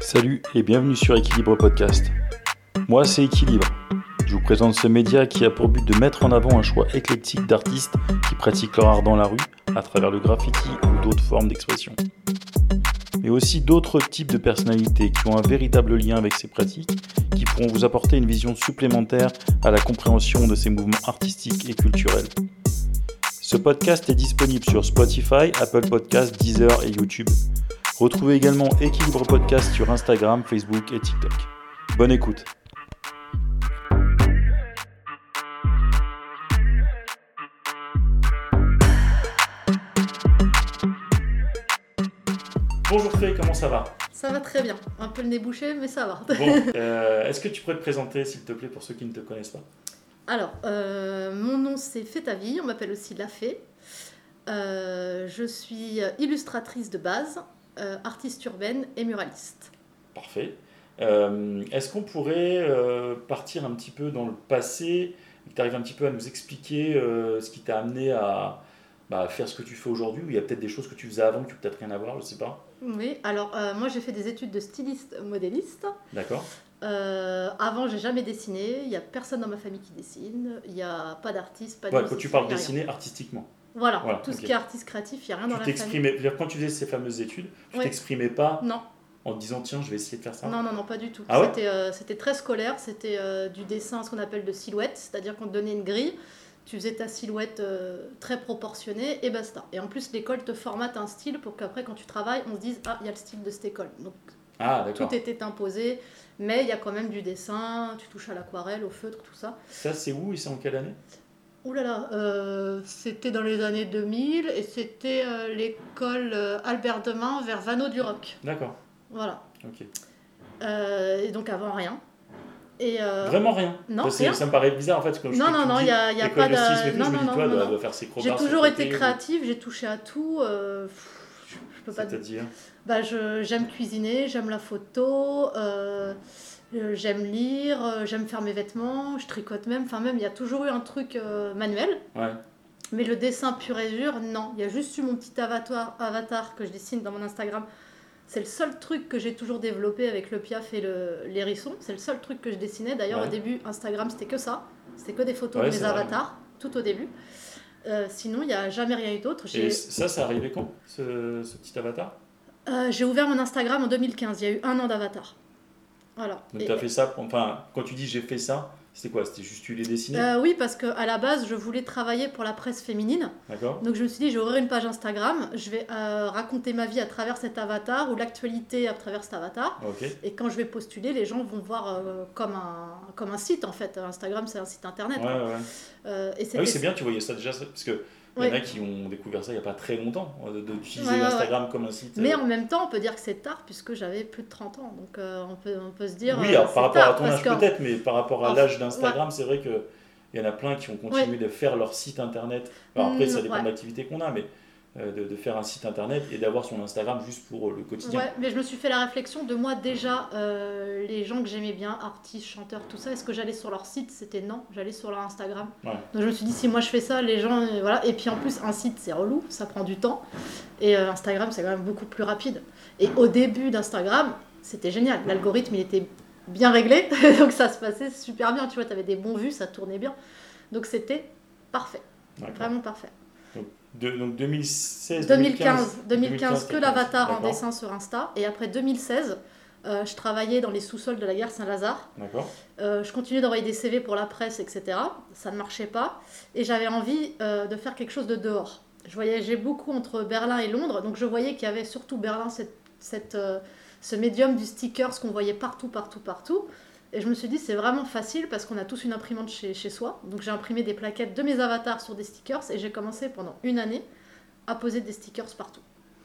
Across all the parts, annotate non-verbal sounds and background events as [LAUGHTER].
Salut et bienvenue sur Équilibre Podcast. Moi, c'est Équilibre. Je vous présente ce média qui a pour but de mettre en avant un choix éclectique d'artistes qui pratiquent leur art dans la rue à travers le graffiti ou d'autres formes d'expression. Mais aussi d'autres types de personnalités qui ont un véritable lien avec ces pratiques, qui pourront vous apporter une vision supplémentaire à la compréhension de ces mouvements artistiques et culturels. Ce podcast est disponible sur Spotify, Apple Podcasts, Deezer et YouTube. Retrouvez également Équilibre Podcast sur Instagram, Facebook et TikTok. Bonne écoute. Ça va Ça va très bien. Un peu le nez bouché, mais ça va. Bon, [LAUGHS] euh, est-ce que tu pourrais te présenter, s'il te plaît, pour ceux qui ne te connaissent pas? Alors, euh, mon nom c'est Fée ta vie, on m'appelle aussi La Fée. Euh, je suis illustratrice de base, artiste urbaine et muraliste. Parfait. Est-ce qu'on pourrait partir un petit peu dans le passé que tu arrives un petit peu à nous expliquer euh, ce qui t'a amené à bah, faire ce que tu fais aujourd'hui, ou il y a peut-être des choses que tu faisais avant qui n'ont peut-être rien à voir, je sais pas. Oui, alors euh, moi j'ai fait des études de styliste modéliste. D'accord Euh, avant, j'ai jamais dessiné. Il n'y a personne dans ma famille qui dessine. Il n'y a pas d'artiste, pas de Ouais, quand tu parles dessiner artistiquement. Voilà, Voilà, tout ce qui est artiste créatif, il n'y a rien dans Tu la famille. t'exprimais, c'est-à-dire quand tu faisais ces fameuses études, tu Ouais. t'exprimais pas Non, en te disant tiens, je vais essayer de faire ça? Non, non, non, pas du tout. Ah ouais? Euh, c'était très scolaire. C'était euh, du dessin, ce qu'on appelle de silhouette, c'est-à-dire qu'on te donnait une grille. Tu faisais ta silhouette euh, très proportionnée et basta. Et en plus, l'école te formate un style pour qu'après, quand tu travailles, on se dise Ah, il y a le style de cette école. Donc Ah, tout était imposé, mais il y a quand même du dessin, tu touches à l'aquarelle, au feutre, tout ça. Ça, c'est où et c'est en quelle année? Ouh là là, euh, c'était dans les années 2000 et c'était euh, l'école Albert Demain vers Vano du Roc. D'accord, Voilà. ok. Et donc avant rien. Et euh, Vraiment rien non, ça, c'est- rien. ça me paraît bizarre en fait. Quand je Non, non, non, il y a, y a pas de tout, Non, non, non, toi, non, elle doit- non. doit faire ses J'ai toujours été ou- créative, j'ai touché à tout. euh, pff, je je peux pas C'est-à-dire Bah, j'aime cuisiner, j'aime la photo, euh, j'aime lire, j'aime faire mes vêtements, je tricote même. Enfin, même, il y a toujours eu un truc manuel. Ouais. Mais le dessin pur et dur, non. Il y a juste eu mon petit avatar, avatar que je dessine dans mon Instagram. C'est le seul truc que j'ai toujours développé avec le piaf et le- l'hérisson. C'est le seul truc que je dessinais. D'ailleurs, Ouais. au début, Instagram, c'était que ça. C'était que des photos Ouais, de mes vrai. avatars, tout au début. Euh, sinon, il n'y a jamais rien eu d'autre. Et ça, ça arrivait quand, ce, ce petit avatar? Euh, j'ai ouvert mon Instagram en 2015. Il y a eu un an d'avatar. Voilà. Donc tu as fait ça, enfin, quand tu dis j'ai fait ça, c'était quoi C'était juste tu les dessinais? Euh, oui, parce qu'à la base, je voulais travailler pour la presse féminine. D'accord Donc je me suis dit, ouvrir une page Instagram, je vais euh, raconter ma vie à travers cet avatar ou l'actualité à travers cet avatar. Ok. Et quand je vais postuler, les gens vont voir euh, comme, un, comme un site en fait. Instagram, c'est un site internet. Ouais, ouais. Et Ah oui, c'est bien, tu voyais ça déjà, parce que il y en a qui ont découvert ça il n'y a pas très longtemps, de- d'utiliser Ouais, ouais, Instagram comme un site. Mais euh, en même temps, on peut dire que c'est tard puisque j'avais plus de 30 ans. Donc euh, on, peut, on peut se dire. Oui, euh, alors, par rapport tard, à ton âge peut-être, mais par rapport à l'âge d'Instagram, c'est vrai que il y en a plein qui ont continué de faire leur site internet. Alors après, Mm, ça dépend de l'activité qu'on a, mais de, de faire un site internet et d'avoir son Instagram juste pour euh, le quotidien. Ouais, mais je me suis fait la réflexion de moi déjà, euh, les gens que j'aimais bien, artistes, chanteurs, tout ça, est-ce que j'allais sur leur site? C'était non, j'allais sur leur Instagram. Ouais. Donc je me suis dit, si moi je fais ça, les gens, euh, voilà. Et puis en plus, un site c'est relou, ça prend du temps. Et euh, Instagram c'est quand même beaucoup plus rapide. Et au début d'Instagram, c'était génial. L'algorithme il était bien réglé, [LAUGHS] donc ça se passait super bien. Tu vois, tu avais des bons vues, ça tournait bien. Donc c'était parfait, vraiment parfait. De- donc 2016, 2015, 2015 que 2015, l'avatar en dessin sur Insta. Et après 2016, euh, je travaillais dans les sous-sols de la gare Saint-Lazare. D'accord. Euh, je continuais d'envoyer des CV pour la presse, etc. Ça ne marchait pas. Et j'avais envie euh, de faire quelque chose de dehors. Je voyageais beaucoup entre Berlin et Londres. Donc je voyais qu'il y avait surtout Berlin, cette, cette, ce médium du sticker, ce qu'on voyait partout, partout, partout. Et je me suis dit, c'est vraiment facile parce qu'on a tous une imprimante chez, chez soi. Donc j'ai imprimé des plaquettes de mes avatars sur des stickers et j'ai commencé pendant une année à poser des stickers partout.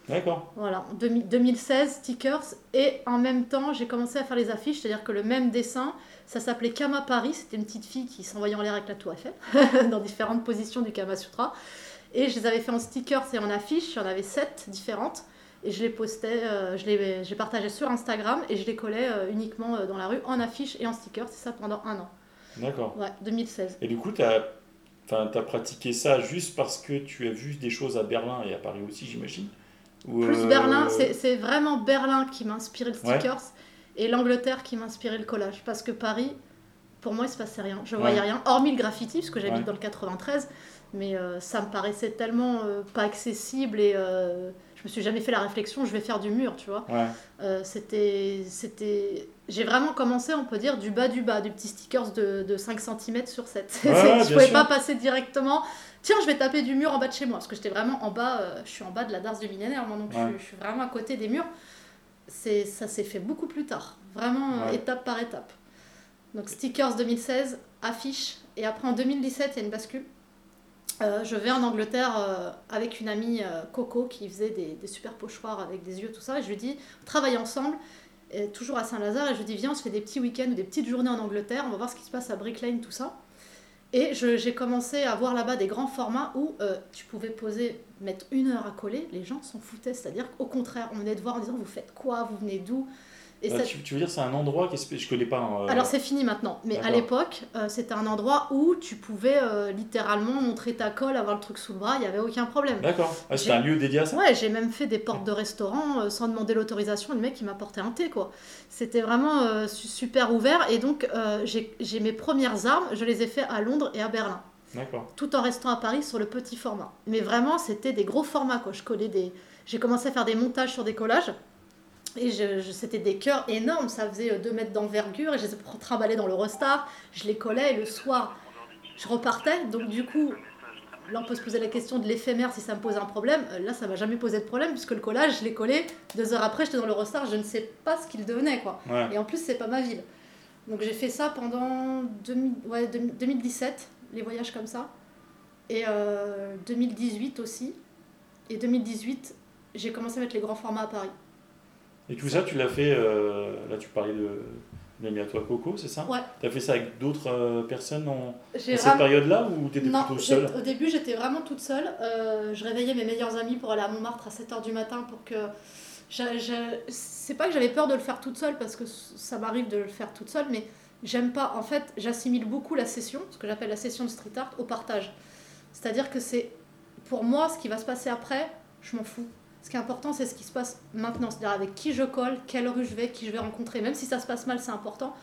D'accord. Voilà, en 2000 2016, stickers. Et en même temps, j'ai commencé à faire les affiches, c'est-à-dire que le même dessin, ça s'appelait Kama Paris. C'était une petite fille qui s'envoyait en l'air avec la tour Eiffel, [LAUGHS] dans différentes positions du Kama Sutra. Et je les avais fait en stickers et en affiches, il y en avait sept différentes. Et je les postais, euh, je les, je les partageais sur Instagram et je les collais euh, uniquement euh, dans la rue en affiches et en stickers, c'est ça pendant un an. D'accord. Ouais, 2016. Et du coup, tu as, as pratiqué ça juste parce que tu as vu des choses à Berlin et à Paris aussi, j'imagine? Ou, Plus euh, Berlin, c'est vraiment Berlin qui m'a inspiré le stickers et l'Angleterre qui m'a inspiré le collage. Parce que Paris, pour moi, il se passait rien. Je voyais rien, hormis le graffiti, parce que j'habite dans le 93. Mais euh, ça me paraissait tellement euh, pas accessible et me suis jamais fait la réflexion, je vais faire du mur, tu vois. c'était, c'était... J'ai vraiment commencé, on peut dire, du bas du bas, du petit stickers de, de 5 cm sur 7. [LAUGHS] je pouvais pas passer directement, tiens, je vais taper du mur en bas de chez moi, parce que j'étais vraiment en bas, je suis en bas de la darse du millénaire, donc je, suis vraiment à côté des murs. C'est, ça s'est fait beaucoup plus tard, vraiment étape par étape. Donc stickers 2016, affiche, et après en 2017, il y a une bascule. Euh, je vais en Angleterre euh, avec une amie euh, Coco qui faisait des, super pochoirs avec des yeux, tout ça. Et je lui dis, travaille ensemble, toujours à Saint-Lazare. Et je lui dis, viens, on se fait des petits week-ends ou des petites journées en Angleterre. On va voir ce qui se passe à Brick Lane, tout ça. Et j'ai commencé à voir là-bas des grands formats où tu pouvais poser, mettre une heure à coller. Les gens s'en foutaient. C'est-à-dire qu'au contraire, on venait de voir en disant, vous faites quoi Vous venez d'où? Bah, tu, veux dire c'est un endroit que je connais pas. Hein, euh, Alors c'est fini maintenant, mais à l'époque euh, c'était un endroit où tu pouvais euh, littéralement montrer ta colle, avoir le truc sous le bras, il n'y avait aucun problème. D'accord, ah, c'était un lieu dédié à ça? Ouais, j'ai même fait des portes de restaurants sans demander l'autorisation, le mec il m'apportait un thé quoi. C'était vraiment super ouvert et donc j'ai mes premières armes, je les ai fait à Londres et à Berlin. D'accord. Tout en restant à Paris sur le petit format. Mais vraiment c'était des gros formats quoi, je collais des... J'ai commencé à faire des montages sur des collages. Et je, c'était des cœurs énormes, ça faisait 2 mètres d'envergure, et je les ai trimballés dans le restart, je les collais, et le soir, je repartais. Donc du coup, là on peut se poser la question de l'éphémère si ça me pose un problème. Euh, là, ça m'a jamais posé de problème, puisque le collage, je l'ai collé, deux heures après, j'étais dans le restart, je ne sais pas ce qu'il devenait, quoi. Et en plus, c'est pas ma ville. Donc j'ai fait ça pendant 2017, les voyages comme ça, et 2018 euh, aussi. Et 2018, j'ai commencé à mettre les grands formats à Paris. Et tout ça, tu l'as fait, euh, là tu parlais de l'ami à toi Coco, c'est ça Ouais. Tu as fait ça avec d'autres euh, personnes en, cette période-là ou tu étais plutôt seule Au début, j'étais vraiment toute seule. Euh, je réveillais mes meilleurs amis pour aller à Montmartre à 7h du matin pour que. C'est pas que j'avais peur de le faire toute seule parce que ça m'arrive de le faire toute seule, mais j'aime pas. En fait, j'assimile beaucoup la session, ce que j'appelle la session de street art, au partage. C'est-à-dire que c'est. Pour moi, ce qui va se passer après, je m'en fous. Ce qui est important, c'est ce qui se passe maintenant, c'est-à-dire avec qui je colle, quelle rue je vais, qui je vais rencontrer. Même si ça se passe mal, c'est important.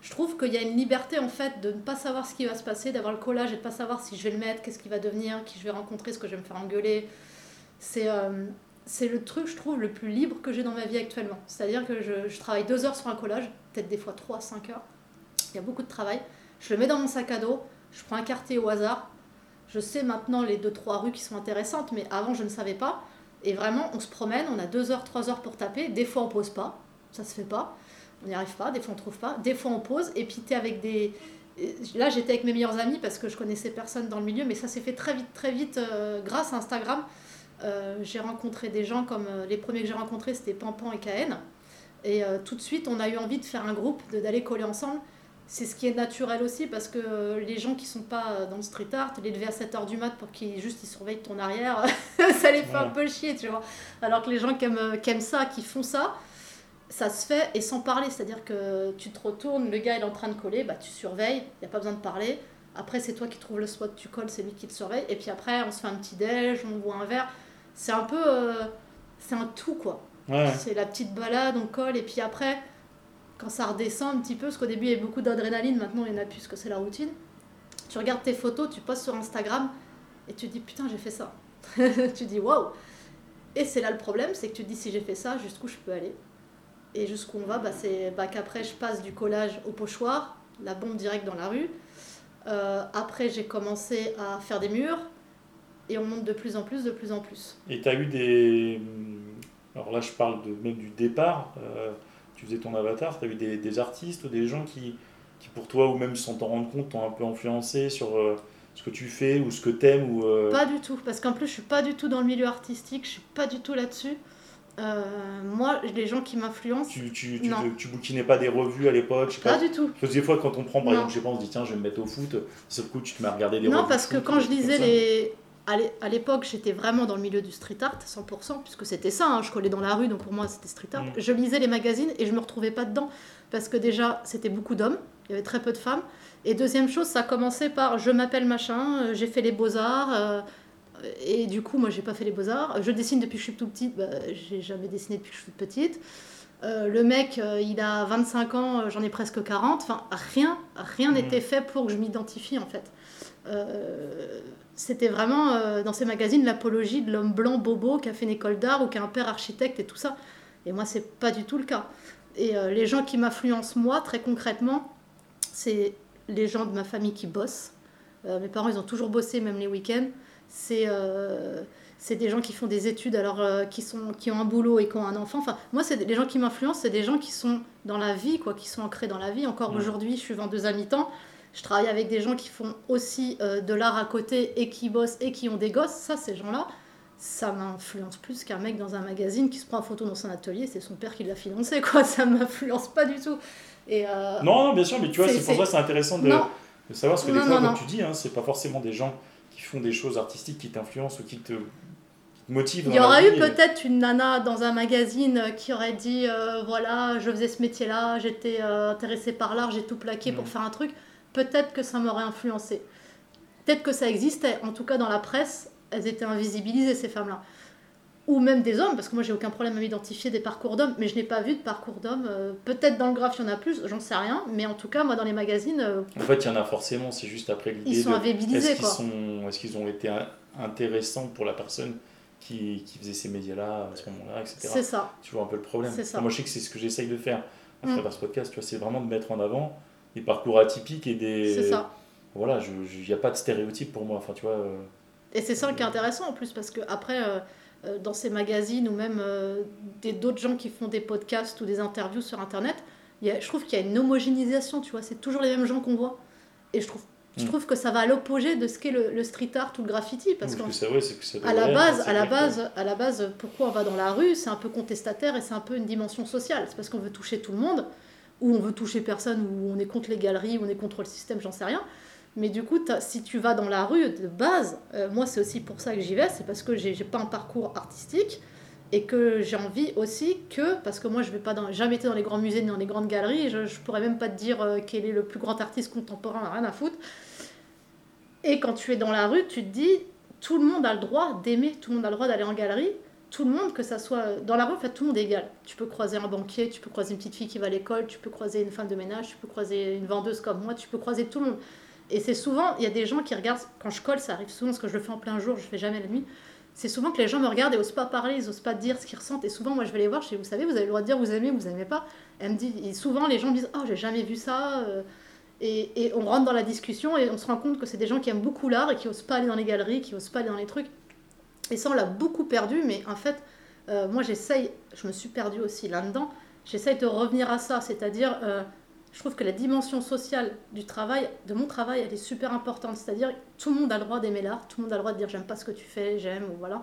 Je trouve qu'il y a une liberté en fait de ne pas savoir ce qui va se passer, d'avoir le collage et de ne pas savoir si je vais le mettre, qu'est-ce qui va devenir, qui je vais rencontrer, ce que je vais me faire engueuler. C'est euh, le truc, je trouve, le plus libre que j'ai dans ma vie actuellement. C'est-à-dire que je, travaille deux heures sur un collage, peut-être des fois trois, cinq heures. Il y a beaucoup de travail. Je le mets dans mon sac à dos, je prends un quartier au hasard. Je sais maintenant les deux, trois rues qui sont intéressantes, mais avant je ne savais pas. Et vraiment, on se promène, on a deux heures, trois heures pour taper. Des fois, on pose pas, ça se fait pas. On n'y arrive pas, des fois, on trouve pas. Des fois, on pose. Et puis, tu es avec des. Là, j'étais avec mes meilleurs amis parce que je connaissais personne dans le milieu, mais ça s'est fait très vite, très vite euh, grâce à Instagram. Euh, j'ai rencontré des gens comme euh, les premiers que j'ai rencontrés, c'était Pampan et KN. Et tout de suite, on a eu envie de faire un groupe, d'aller coller ensemble c'est ce qui est naturel aussi parce que les gens qui sont pas dans le street art, les lever à 7h du mat pour qu'ils juste ils surveillent ton arrière, [LAUGHS] ça les fait un peu chier, tu vois. Alors que les gens qui aiment, qui aiment ça, qui font ça, ça se fait et sans parler, c'est-à-dire que tu te retournes, le gars il est en train de coller, bah tu surveilles, il n'y a pas besoin de parler. Après c'est toi qui trouves le spot, tu colles, c'est lui qui te surveille et puis après on se fait un petit déj, on boit un verre. C'est un peu euh, c'est un tout quoi. C'est la petite balade, on colle et puis après quand ça redescend un petit peu, parce qu'au début il y avait beaucoup d'adrénaline, maintenant il n'y en a plus, parce que c'est la routine. Tu regardes tes photos, tu postes sur Instagram et tu te dis putain, j'ai fait ça. [LAUGHS] tu dis waouh. Et c'est là le problème, c'est que tu te dis si j'ai fait ça, jusqu'où je peux aller? Et jusqu'où on va, bah, c'est bah, qu'après je passe du collage au pochoir, la bombe directe dans la rue. Euh, après j'ai commencé à faire des murs et on monte de plus en plus, de plus en plus. Et tu as eu des. Alors là je parle même du départ. Euh, tu faisais ton avatar, tu as eu des, des, artistes ou des gens qui, qui, pour toi, ou même sans t'en rendre compte, t'ont un peu influencé sur euh, ce que tu fais ou ce que t'aimes ou, euh, Pas du tout, parce qu'en plus, je suis pas du tout dans le milieu artistique, je suis pas du tout là-dessus. Euh, moi, les gens qui m'influencent. Tu, tu, tu, tu, bouquinais pas des revues à l'époque pas, du tout. Parce que des fois, quand on prend, par exemple, je pas, on se dit tiens, je vais me mettre au foot, ce coup, tu te mets à regarder des non, revues. Non, parce que quand je lisais les, à l'époque, j'étais vraiment dans le milieu du street art, 100%, puisque c'était ça, hein, je collais dans la rue, donc pour moi c'était street art. Mm. Je lisais les magazines et je me retrouvais pas dedans, parce que déjà, c'était beaucoup d'hommes, Il y avait très peu de femmes. Et deuxième chose, ça a commencé par je m'appelle machin, euh, j'ai fait les beaux-arts. euh, et du coup, moi, j'ai pas fait les beaux-arts. Je dessine depuis que je suis tout petite. Bah, j'ai jamais dessiné depuis que je suis toute petite. Euh, le mec, euh, il a 25 ans, j'en ai presque 40. Enfin, rien, rien Mhm. n'était fait pour que je m'identifie, en fait. Euh, C'était vraiment, euh, dans ces magazines, l'apologie de l'homme blanc bobo qui a fait une école d'art ou qui a un père architecte et tout ça. Et moi, c'est pas du tout le cas. Et euh, les gens qui m'influencent, moi, très concrètement, c'est les gens de ma famille qui bossent. Euh, mes parents, ils ont toujours bossé, même les week-ends. C'est c'est des gens qui font des études, alors qui, sont, qui ont un boulot et qui ont un enfant. Enfin, moi, c'est les gens qui m'influencent, c'est des gens qui sont dans la vie, quoi, qui sont ancrés dans la vie. Encore Ouais. aujourd'hui, je suis vendeuse à mi-temps. Je travaille avec des gens qui font aussi euh, de l'art à côté et qui bossent et qui ont des gosses. Ça, ces gens-là, ça m'influence plus qu'un mec dans un magazine qui se prend en photo dans son atelier. C'est son père qui l'a financé, quoi. [LAUGHS] Ça m'influence pas du tout. Et euh, Non, non, bien sûr, mais tu vois, C'est- pour ça c'est intéressant de, savoir ce que des Non, fois, non, comme tu dis, hein, c'est pas forcément des gens qui font des choses artistiques qui t'influencent ou qui te, motivent. Il y dans la aura vie, eu peut-être une nana dans un magazine euh, qui aurait dit euh, voilà, je faisais ce métier-là, j'étais euh, intéressée par l'art, j'ai tout plaqué pour Mm. faire un truc. Peut-être que ça m'aurait influencé. Peut-être que ça existait. En tout cas, dans la presse, elles étaient invisibilisées, ces femmes-là. Ou même des hommes, parce que moi, j'ai aucun problème à m'identifier des parcours d'hommes, mais je n'ai pas vu de parcours d'hommes. Euh, Peut-être dans le graphe, il y en a plus, j'en sais rien. Mais en tout cas, moi, dans les magazines, euh, En fait, il y en a forcément, c'est juste après l'idée ils sont invisibilisés, Est-ce qu'ils quoi. sont, est-ce qu'ils ont été in- intéressants pour la personne qui, qui faisait ces médias-là à ce moment-là, etc. C'est ça. Tu vois un peu le problème. C'est ça. Moi, je sais que c'est ce que j'essaye de faire à Mm. travers ce podcast. Tu vois, c'est vraiment de mettre en avant des parcours atypiques et des. C'est ça. Voilà, il n'y a pas de stéréotype pour moi. Enfin, tu vois. euh, Et c'est ça qui est intéressant en plus, parce que après, euh, euh, dans ces magazines ou même euh, d'autres gens qui font des podcasts ou des interviews sur Internet, il y a- je trouve qu'il y a une homogénéisation, tu vois, c'est toujours les mêmes gens qu'on voit. Et je trouve, je Mm. trouve que ça va à l'opposé de ce qu'est le, le street art ou le graffiti, parce que ouais, c'est que ça la base, à la c'est vrai que- base, à la base, pourquoi on va dans la rue, c'est un peu contestataire et c'est un peu une dimension sociale. C'est parce qu'on veut toucher tout le monde, ou on veut toucher personne, ou on est contre les galeries, ou on est contre le système, j'en sais rien. Mais du coup, si tu vas dans la rue de base, euh, moi c'est aussi pour ça que j'y vais, c'est parce que j'ai pas un parcours artistique et que j'ai envie aussi que, parce que moi je vais pas dans, jamais été dans les grands musées ni dans les grandes galeries, je, je pourrais même pas te dire euh, quel est le plus grand artiste contemporain, rien à foutre. Et quand tu es dans la rue, tu te dis, tout le monde a le droit d'aimer, tout le monde a le droit d'aller en galerie, tout le monde, que ça soit dans la rue, en fait, tout le monde est égal. Tu peux croiser un banquier, tu peux croiser une petite fille qui va à l'école, tu peux croiser une femme de ménage, tu peux croiser une vendeuse comme moi, tu peux croiser tout le monde. Et c'est souvent, il y a des gens qui regardent, quand je colle, ça arrive souvent, parce que je le fais en plein jour, je fais jamais la nuit. C'est souvent que les gens me regardent et osent pas parler, ils osent pas dire ce qu'ils ressentent. Et souvent, moi, je vais les voir, je vous savez, vous avez le droit de dire vous aimez, vous aimez pas. Et souvent, les gens me disent, oh, j'ai jamais vu ça. euh, Et, et on rentre dans la discussion et on se rend compte que c'est des gens qui aiment beaucoup l'art et qui osent pas aller dans les galeries, qui osent pas aller dans les trucs. Et ça, on l'a beaucoup perdu, mais en fait, euh, moi, j'essaye, je me suis perdue aussi là-dedans, j'essaye de revenir à ça, c'est-à-dire, euh, je trouve que la dimension sociale du travail, de mon travail, elle est super importante, c'est-à-dire, tout le monde a le droit d'aimer l'art, tout le monde a le droit de dire j'aime pas ce que tu fais, j'aime, ou voilà.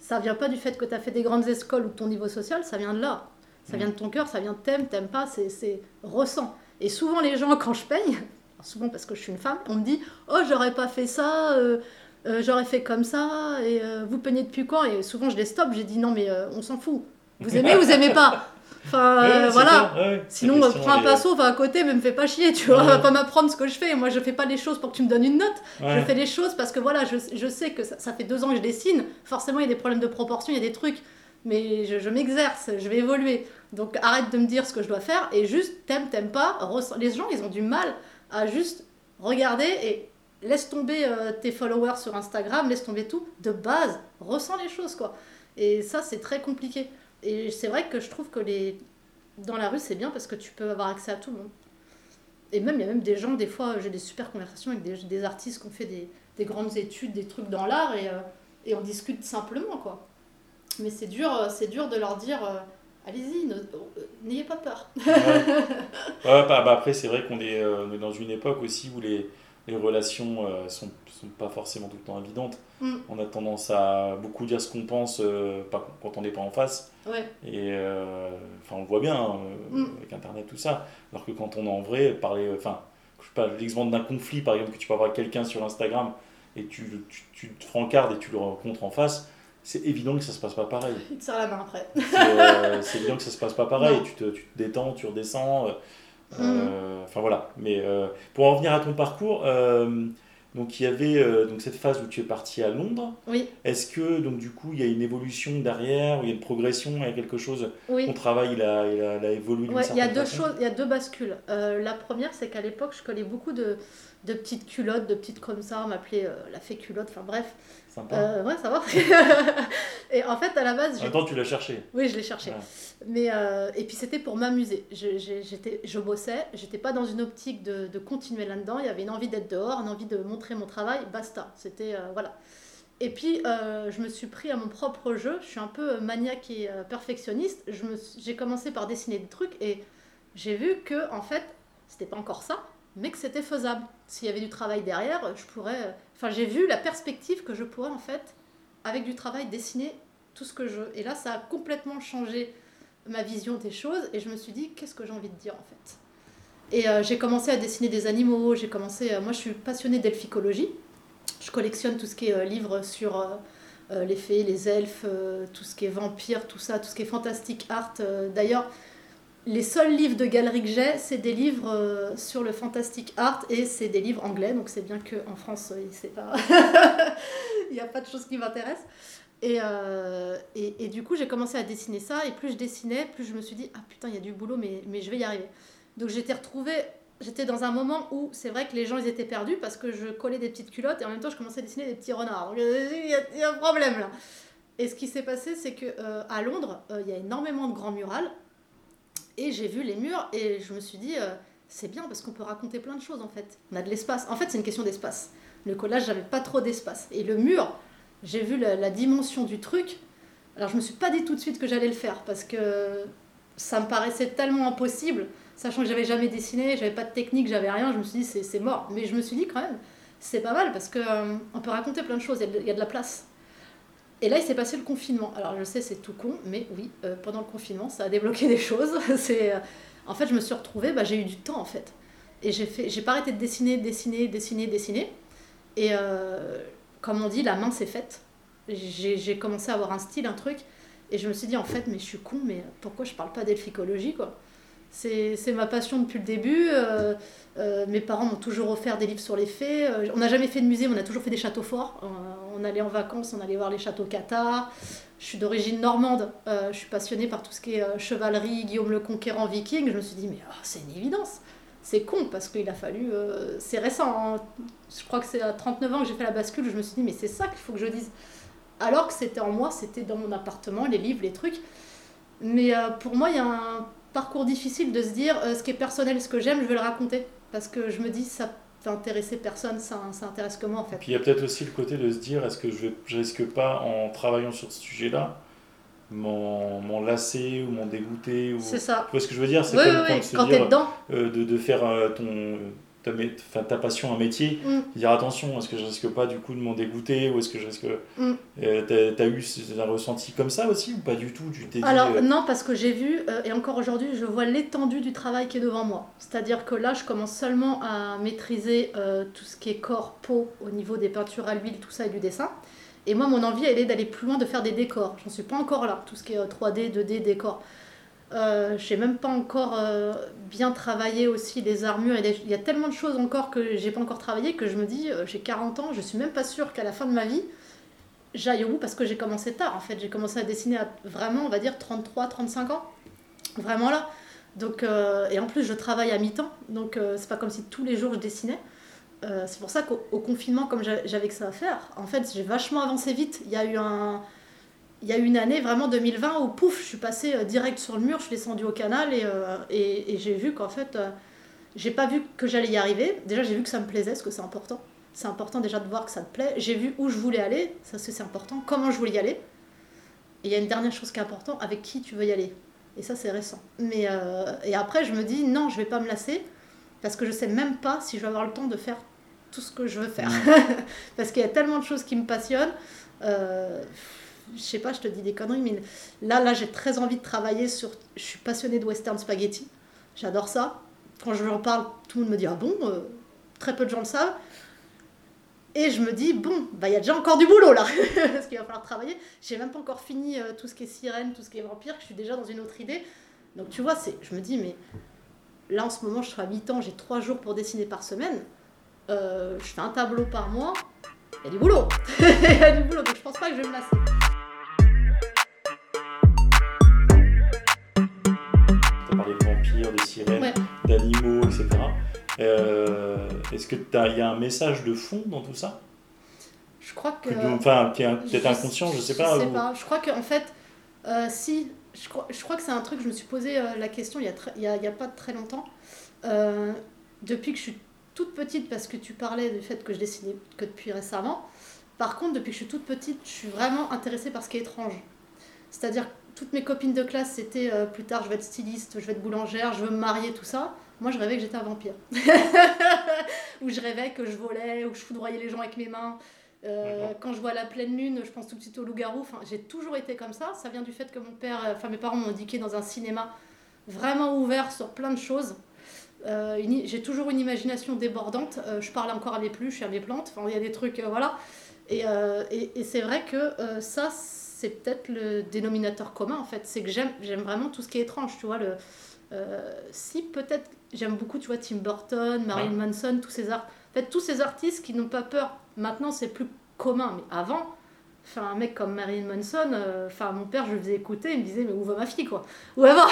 Ça vient pas du fait que tu as fait des grandes écoles ou ton niveau social, ça vient de là. Ça vient de ton cœur, ça vient de t'aimes, t'aimes pas, c'est- c'est ressent. Et souvent, les gens, quand je peigne, [LAUGHS] souvent parce que je suis une femme, on me dit Oh, j'aurais pas fait ça, euh, euh, j'aurais fait comme ça, et euh, vous peignez depuis quand? Et souvent, je les stoppe, j'ai dit Non, mais euh, on s'en fout. Vous aimez ou vous aimez pas? Enfin, Ouais, voilà. ouais, Sinon, prends un pinceau, va à côté, mais me fais pas chier, tu vois. Ouais. Pas m'apprendre ce que je fais. Moi, je fais pas les choses pour que tu me donnes une note. Je fais les choses parce que voilà, je, je sais que ça, ça fait deux ans que je dessine. Forcément, il y a des problèmes de proportion, il y a des trucs. Mais je, je m'exerce, je vais évoluer. Donc arrête de me dire ce que je dois faire et juste t'aimes, t'aimes pas. Les gens, ils ont du mal à juste regarder et laisse tomber euh, tes followers sur Instagram, laisse tomber tout. De base, ressens les choses, quoi. Et ça, c'est très compliqué. Et c'est vrai que je trouve que les... dans la rue, c'est bien parce que tu peux avoir accès à tout le monde. Et même, il y a même des gens, des fois, j'ai des super conversations avec des, des artistes qui ont fait des, des grandes études, des trucs dans l'art, et, euh, et on discute simplement, quoi. Mais c'est dur, euh, c'est dur de leur dire, euh, allez-y, n'ayez pas peur. Ouais. [LAUGHS] Ouais, bah, bah, après, c'est vrai qu'on est, euh, on est dans une époque aussi où les, les relations euh, sont, sont pas forcément tout le temps évidentes. Mm. On a tendance à beaucoup dire ce qu'on pense euh, pas, quand on n'est pas en face. Ouais, Et euh, enfin, on le voit bien hein, euh, Mm. avec Internet, tout ça. Alors que quand on est en vrai, parler. Enfin, je sais pas, l'exemple d'un conflit, par exemple, que tu peux avoir quelqu'un sur Instagram et tu, tu, tu te francardes et tu le rencontres en face, c'est évident que ça se passe pas pareil. il te serre la main après. C'est [LAUGHS] évident que ça se passe pas pareil. Tu te, tu te détends, tu redescends. Euh, enfin voilà. Mais euh, pour en revenir à ton parcours, euh, donc il y avait euh, donc cette phase où tu es parti à Londres. Oui, Est-ce que donc du coup il y a une évolution derrière, où il y a une progression, il y a quelque chose, oui. ton travail il a, il a, il a évolué Ouais, il y a deux façon choses, il y a deux bascules. Euh, la première, c'est qu'à l'époque, je collais beaucoup de, de petites culottes, de petites comme ça, on m'appelait euh, la fée culotte, enfin bref. Sympa. Euh, ouais, ça va. [LAUGHS] et en fait, à la base, temps tu l'as cherché. Oui, je l'ai cherché. Ouais. Mais, euh, et puis c'était pour m'amuser. Je, j'étais, je bossais, j'étais pas dans une optique de, de continuer là-dedans. Il y avait une envie d'être dehors, une envie de montrer mon travail, basta. C'était. euh, voilà. Et puis je me suis pris à mon propre jeu. Je suis un peu maniaque et perfectionniste. Je me suis- j'ai commencé par dessiner des trucs et j'ai vu que, en fait, c'était pas encore ça, mais que c'était faisable. S'il y avait du travail derrière, je pourrais. euh, Enfin, j'ai vu la perspective que je pourrais, en fait, avec du travail, dessiner tout ce que je. Et là, ça a complètement changé ma vision des choses et je me suis dit qu'est-ce que j'ai envie de dire en fait? Et euh, j'ai commencé à dessiner des animaux, j'ai commencé, euh, moi je suis passionnée d'elficologie, je collectionne tout ce qui est euh, livres sur les fées, les elfes, tout ce qui est vampires, tout ça, tout ce qui est fantastique art. D'ailleurs, les seuls livres de galerie que j'ai, c'est des livres euh, sur le fantastic art et c'est des livres anglais, donc c'est bien qu'en France, euh, il n'y [LAUGHS] a pas de choses qui m'intéressent. Et, euh, et, et du coup, j'ai commencé à dessiner ça, et plus je dessinais, plus je me suis dit, ah putain, il y a du boulot, mais, mais je vais y arriver. Donc j'étais retrouvée, j'étais dans un moment où c'est vrai que les gens, ils étaient perdus parce que je collais des petites culottes, et en même temps, je commençais à dessiner des petits renards. Il y, a- un problème là. Et ce qui s'est passé, c'est que à Londres, il y a énormément de grands murales, et j'ai vu les murs, et je me suis dit, euh, c'est bien parce qu'on peut raconter plein de choses en fait. On a de l'espace. En fait, c'est une question d'espace. Le collage, j'avais pas trop d'espace. Et le mur, j'ai vu la, dimension du truc. Alors je me suis pas dit tout de suite que j'allais le faire parce que ça me paraissait tellement impossible, sachant que j'avais jamais dessiné, j'avais pas de technique, j'avais rien. Je me suis dit c'est mort. Mais je me suis dit quand même c'est pas mal parce que euh, on peut raconter plein de choses. Il y, a de la place. Et là il s'est passé le confinement. Alors je sais c'est tout con, mais oui euh, pendant le confinement ça a débloqué des choses. [LAUGHS] c'est euh, en fait je me suis retrouvée, bah, j'ai eu du temps en fait. Et j'ai fait, j'ai pas arrêté de dessiner, dessiner, dessiner, dessiner. Et euh, comme on dit, la main s'est faite. J'ai j'ai commencé à avoir un style, un truc. Et je me suis dit, en fait, mais je suis con, mais pourquoi je parle pas d'elficologie, quoi? C'est ma passion depuis le début. euh, euh, mes parents m'ont toujours offert des livres sur les fées. Euh, on n'a jamais fait de musée, mais on a toujours fait des châteaux forts. On allait en vacances, on allait voir les châteaux cathares. Je suis d'origine normande. Je suis passionnée par tout ce qui est chevalerie, Guillaume le Conquérant, viking. Je me suis dit, mais ah, c'est une évidence. C'est con parce qu'il a fallu. c'est récent. hein. Je crois que c'est à 39 ans que j'ai fait la bascule. Je me suis dit, mais c'est ça qu'il faut que je dise. Alors que c'était en moi, c'était dans mon appartement, les livres, les trucs. Mais pour moi, il y a un parcours difficile de se dire euh, ce qui est personnel, ce que j'aime, je vais le raconter. Parce que je me dis, ça peut intéresser personne, ça, ça intéresse que moi en fait. Puis il y a peut-être aussi le côté de se dire est-ce que je, vais- je risque pas en travaillant sur ce sujet-là m'en m'en lasser ou m'en dégoûter ou... C'est ça. Tu vois ce que je veux dire? C'est Oui, oui, quand oui. Quand dire dedans, euh, de, de faire euh, ton, ta, passion un métier, Mm. dire attention, est-ce que je risque pas du coup de m'en dégoûter ou est-ce que je risque... Mm. Euh, t'as, t'as eu un ressenti comme ça aussi ou pas du tout Tu dit, Alors euh, non, parce que j'ai vu, euh, et encore aujourd'hui, je vois l'étendue du travail qui est devant moi. C'est-à-dire que là, je commence seulement à maîtriser tout ce qui est corps, peau, au niveau des peintures à l'huile, tout ça et du dessin. Et moi, mon envie, elle est d'aller plus loin, de faire des décors. J'en suis pas encore là, tout ce qui est euh, 3D, 2D, décors. Euh, j'ai même pas encore euh, bien travaillé aussi les armures. Il y a tellement de choses encore que j'ai pas encore travaillé que je me dis, euh, j'ai 40 ans, je suis même pas sûre qu'à la fin de ma vie, j'aille au bout parce que j'ai commencé tard en fait. J'ai commencé à dessiner à vraiment, on va dire, 33, 35 ans. Vraiment là. Donc, et en plus, je travaille à mi-temps. Donc, c'est pas comme si tous les jours je dessinais. C'est pour ça qu'au au confinement, comme j'a- j'avais que ça à faire, en fait, j'ai vachement avancé vite. Il y a eu un. Il y a une année, vraiment 2020, où pouf, je suis passée euh, direct sur le mur, je suis descendue au canal et, euh, et, et j'ai vu qu'en fait, euh, j'ai pas vu que j'allais y arriver. Déjà, j'ai vu que ça me plaisait, parce que c'est important. C'est important déjà de voir que ça te plaît. J'ai vu où je voulais aller, ça c'est c'est important, comment je voulais y aller. Et il y a une dernière chose qui est importante, avec qui tu veux y aller. Et ça c'est récent. Mais euh, et après je me dis non, je vais pas me lasser parce que je sais même pas si je vais avoir le temps de faire tout ce que je veux faire. [LAUGHS] parce qu'il y a tellement de choses qui me passionnent. Euh, je sais pas, je te dis des conneries, mais là, là j'ai très envie de travailler sur. Je suis passionnée de western spaghetti. J'adore ça. Quand je en parle, tout le monde me dit ah bon, euh, très peu de gens le savent. Et je me dis, bon, bah, il y a déjà encore du boulot là, [LAUGHS] parce qu'il va falloir travailler. J'ai même pas encore fini euh, tout ce qui est sirène, tout ce qui est vampire, je suis déjà dans une autre idée. Donc tu vois, c'est, je me dis, mais là en ce moment je suis à mi-temps, j'ai trois jours pour dessiner par semaine. Euh, je fais un tableau par mois. Il y a du boulot. [LAUGHS] Il y a du boulot, donc je pense pas que je vais me lasser. Sirènes, Ouais. d'animaux, etc. Euh, Est-ce qu'il y a un message de fond dans tout ça? Je crois que. Que Enfin, qui est peut-être inconscient, je sais pas. Je sais ou- pas. Je crois qu'en fait, euh, si. Je crois, je crois que c'est un truc, je me suis posé euh, la question il y a, il y a, il y a pas très longtemps. Depuis que je suis toute petite, parce que tu parlais du fait que je dessinais que depuis récemment. Par contre, depuis que je suis toute petite, je suis vraiment intéressée par ce qui est étrange. C'est-à-dire, toutes mes copines de classe, c'était euh, plus tard, je vais être styliste, je vais être boulangère, je veux me marier, tout ça. Moi, je rêvais que j'étais un vampire. [LAUGHS] ou je rêvais que je volais, ou que je foudroyais les gens avec mes mains. Euh, quand je vois la pleine lune, je pense tout de suite au loup-garou. Enfin, j'ai toujours été comme ça. Ça vient du fait que mon père, euh, enfin mes parents m'ont éduqué dans un cinéma vraiment ouvert sur plein de choses. Euh, j'ai toujours une imagination débordante. Euh, je parle encore à mes pluches à mes plantes. Enfin, il y a des trucs, voilà. Et, et, et c'est vrai que ça, c'est peut-être le dénominateur commun en fait. C'est que j'aime, j'aime vraiment tout ce qui est étrange. Tu vois, le, euh, si peut-être j'aime beaucoup, tu vois, Tim Burton, Marilyn Manson, tous ces arts. En fait, tous ces artistes qui n'ont pas peur. Maintenant, c'est plus commun, mais avant, enfin, un mec comme Marilyn Manson, euh, enfin, mon père, je le faisais écouter, il me disait, mais où va ma fille, quoi? Où elle va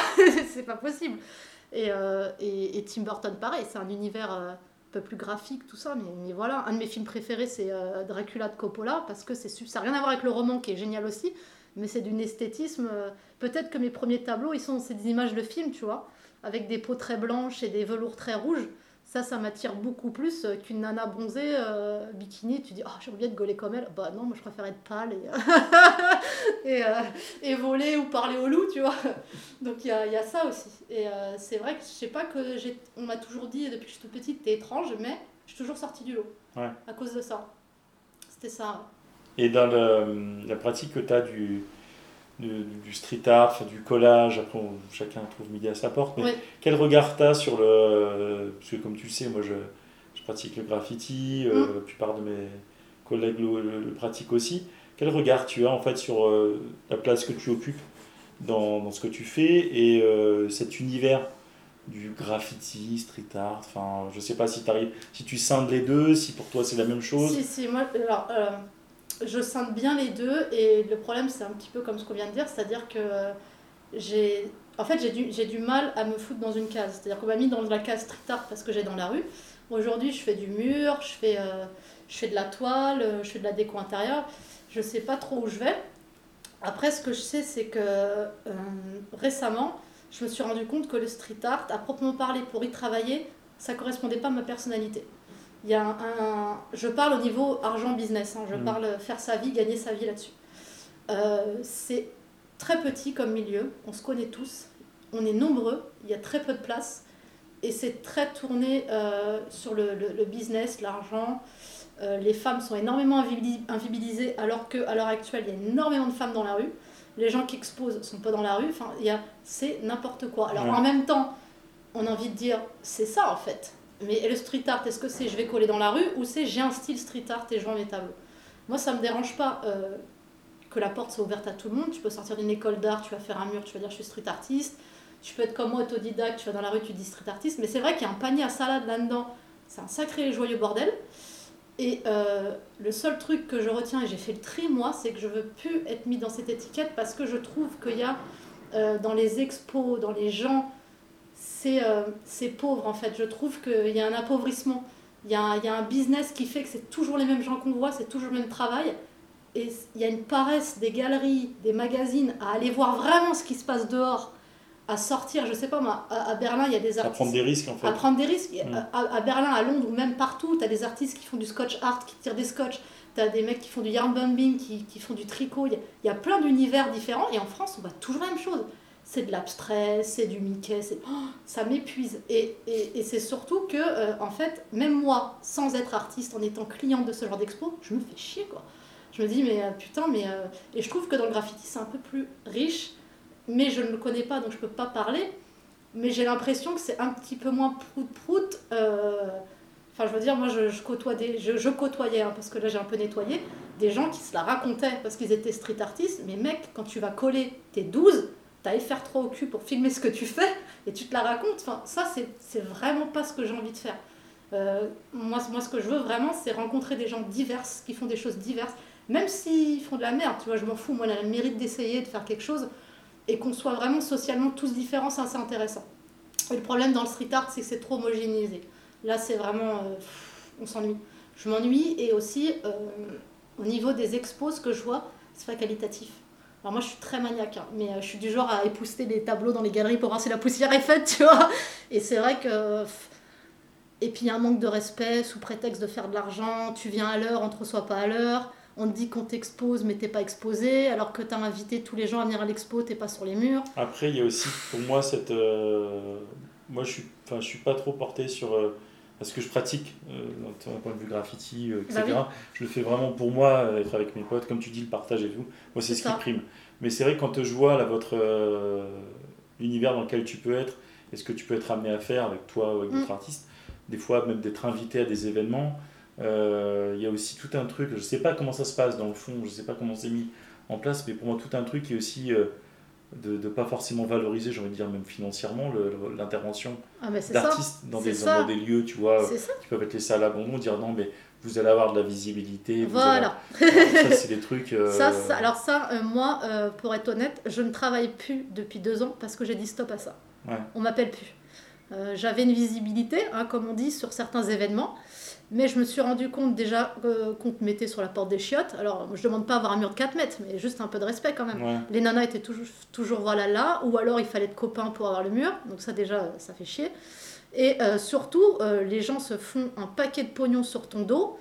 C'est pas possible. Et, euh, et, et Tim Burton, pareil, c'est un univers un peu plus graphique, tout ça, mais, voilà, un de mes films préférés, c'est euh, Dracula de Coppola, parce que c'est ça n'a rien à voir avec le roman, qui est génial aussi, mais c'est d'une esthétisme. euh, Peut-être que mes premiers tableaux, ils sont c'est des images de films, tu vois, avec des peaux très blanches et des velours très rouges. Ça, ça m'attire beaucoup plus euh, qu'une nana bronzée, euh, bikini. Tu dis, oh, j'ai envie de gauler comme elle. Bah non, moi je préfère être pâle et, [LAUGHS] et, euh, et voler ou parler au loup, tu vois. Donc il y a, y a ça aussi. Et euh, c'est vrai que je sais pas que j'ai. On m'a toujours dit depuis que je suis toute petite, t'es étrange, mais je suis toujours sortie du lot. Ouais. À cause de ça. C'était ça. Et dans le- la pratique que tu as du, du, du street art, du collage, après on- chacun trouve midi à sa porte, mais quel regard tu as sur le. Parce que comme tu le sais, moi je, je pratique le graffiti, euh, Mm. la plupart de mes collègues le, le- le pratiquent aussi. Quel regard tu as en fait sur euh, la place que tu occupes dans, dans ce que tu fais et euh, cet univers du graffiti, street art, enfin je sais pas si, si tu scindes les deux, si pour toi c'est la même chose. Si, si, moi, alors, euh, je scinde bien les deux et le problème, c'est un petit peu comme ce qu'on vient de dire, c'est-à-dire que j'ai. En fait, j'ai du, du mal à me foutre dans une case. C'est-à-dire qu'on m'a mis dans la case street art parce que j'ai dans la rue. Aujourd'hui, je fais du mur, je fais, euh, je fais de la toile, euh, je fais de la déco intérieure. Je sais pas trop où je vais. Après, ce que je sais, c'est que euh, récemment, je me suis rendu compte que le street art, à proprement parler, pour y travailler, ça correspondait pas à ma personnalité. Il y a un, un- je parle au niveau argent business, hein, je Mhm. parle faire sa vie, gagner sa vie là-dessus. Euh, c'est très petit comme milieu, on se connaît tous, on est nombreux, il y a très peu de place et c'est très tourné euh, sur le, le- le business, l'argent. Euh, les femmes sont énormément invisibilisées alors qu'à l'heure actuelle, il y a énormément de femmes dans la rue. Les gens qui exposent sont pas dans la rue, enfin, il y a, c'est n'importe quoi. Alors Ouais. en même temps, on a envie de dire, c'est ça en fait. Mais le street art, est-ce que c'est je vais coller dans la rue ou c'est j'ai un style street art et je vends mes tableaux? Moi, ça me dérange pas euh, que la porte soit ouverte à tout le monde. Tu peux sortir d'une école d'art, tu vas faire un mur, tu vas dire je suis street artiste. Tu peux être comme moi, autodidacte, tu vas dans la rue, tu dis street artiste. Mais c'est vrai qu'il y a un panier à salade là-dedans. C'est un sacré et joyeux bordel. Et euh, le seul truc que je retiens, et j'ai fait le tri moi, c'est que je veux plus être mis dans cette étiquette parce que je trouve qu'il y a euh, dans les expos, dans les gens, c'est euh, c'est pauvre en fait. Je trouve qu'il y a un appauvrissement. Il y a, un- il y a un business qui fait que c'est toujours les mêmes gens qu'on voit, c'est toujours le même travail. Et il y a une paresse des galeries, des magazines à aller voir vraiment ce qui se passe dehors, à sortir. Je sais pas moi, à, à Berlin, il y a des À artistes prendre des risques en fait. à prendre des risques. Mm. À, à Berlin, à Londres ou même partout, tu as des artistes qui font du scotch art, qui tirent des scotch. Tu as des mecs qui font du yarn bombing, qui, qui font du tricot. Il y a- il y, a plein d'univers différents. Et en France, on voit toujours la même chose. C'est de l'abstrait, c'est du Mickey, oh, ça m'épuise. Et, et, et c'est surtout que, euh, en fait, même moi, sans être artiste, en étant cliente de ce genre d'expo, je me fais chier, quoi. Je me dis, mais euh, putain, mais... euh, Et je trouve que dans le graffiti, c'est un peu plus riche, mais je ne le connais pas, donc je peux pas parler mais j'ai l'impression que c'est un petit peu moins prout-prout. Enfin, je veux dire, moi, je, je côtoyais, hein, parce que là, j'ai un peu nettoyé, des gens qui se la racontaient parce qu'ils étaient street artistes. Mais mec, quand tu vas coller tes 12, t'as faire trop au cul pour filmer ce que tu fais et tu te la racontes. Enfin, ça, c'est vraiment pas ce que j'ai envie de faire. Euh, moi, moi, ce que je veux vraiment, c'est rencontrer des gens divers, qui font des choses diverses, même s'ils font de la merde, tu vois, je m'en fous. Moi, on a le mérite d'essayer de faire quelque chose et qu'on soit vraiment socialement tous différents, c'est assez intéressant. Et le problème dans le street art, c'est que c'est trop homogénéisé. Là, c'est vraiment. Euh, on s'ennuie. Je m'ennuie et aussi, euh, au niveau des expos, ce que je vois, c'est pas qualitatif. Alors moi, je suis très maniaque, hein, mais je suis du genre à épousseter des tableaux dans les galeries pour voir si la poussière est faite, [LAUGHS] tu vois. Et c'est vrai que et puis il y a un manque de respect sous prétexte de faire de l'argent, tu viens à l'heure, on te reçoit pas à l'heure, on te dit qu'on t'expose mais t'es pas exposé, alors que tu as invité tous les gens à venir à l'expo, t'es pas sur les murs. Après il y a aussi pour moi cette... Euh, moi je suis, enfin, je suis pas trop porté sur... Euh, parce que je pratique euh, d'un point de vue graffiti, etc. Bah je le fais vraiment pour moi, être avec mes potes, comme tu dis, le partage et tout. Moi c'est ce qui prime. Mais c'est vrai que quand je vois là, votre univers dans lequel tu peux être, et ce que tu peux être amené à faire avec toi ou avec d'autres mm. artistes, des fois même d'être invité à des événements. Euh, il y a aussi tout un truc, je ne sais pas comment ça se passe dans le fond, je ne sais pas comment c'est mis en place, mais pour moi tout un truc qui est aussi euh, de ne pas forcément valoriser, j'ai envie de dire même financièrement, l'intervention ah, d'artistes dans des, dans des lieux, tu vois, qui peuvent être laissés à l'abandon, dire non mais vous allez avoir de la visibilité. voilà. ça, c'est des trucs. [LAUGHS] Euh, ça, alors, ça, moi, pour être honnête, je ne travaille plus depuis deux ans parce que j'ai dit stop à ça. Ouais. On m'appelle plus. Euh, j'avais une visibilité, hein, comme on dit, sur certains événements. Mais je me suis rendu compte déjà qu'on te mettait sur la porte des chiottes. Alors, je demande pas avoir un mur de 4 mètres, mais juste un peu de respect quand même. Les nanas étaient toujours, toujours voilà là, ou alors il fallait être copain pour avoir le mur. Donc ça déjà, ça fait chier. Et euh, surtout, euh, les gens se font un paquet de pognon sur ton dos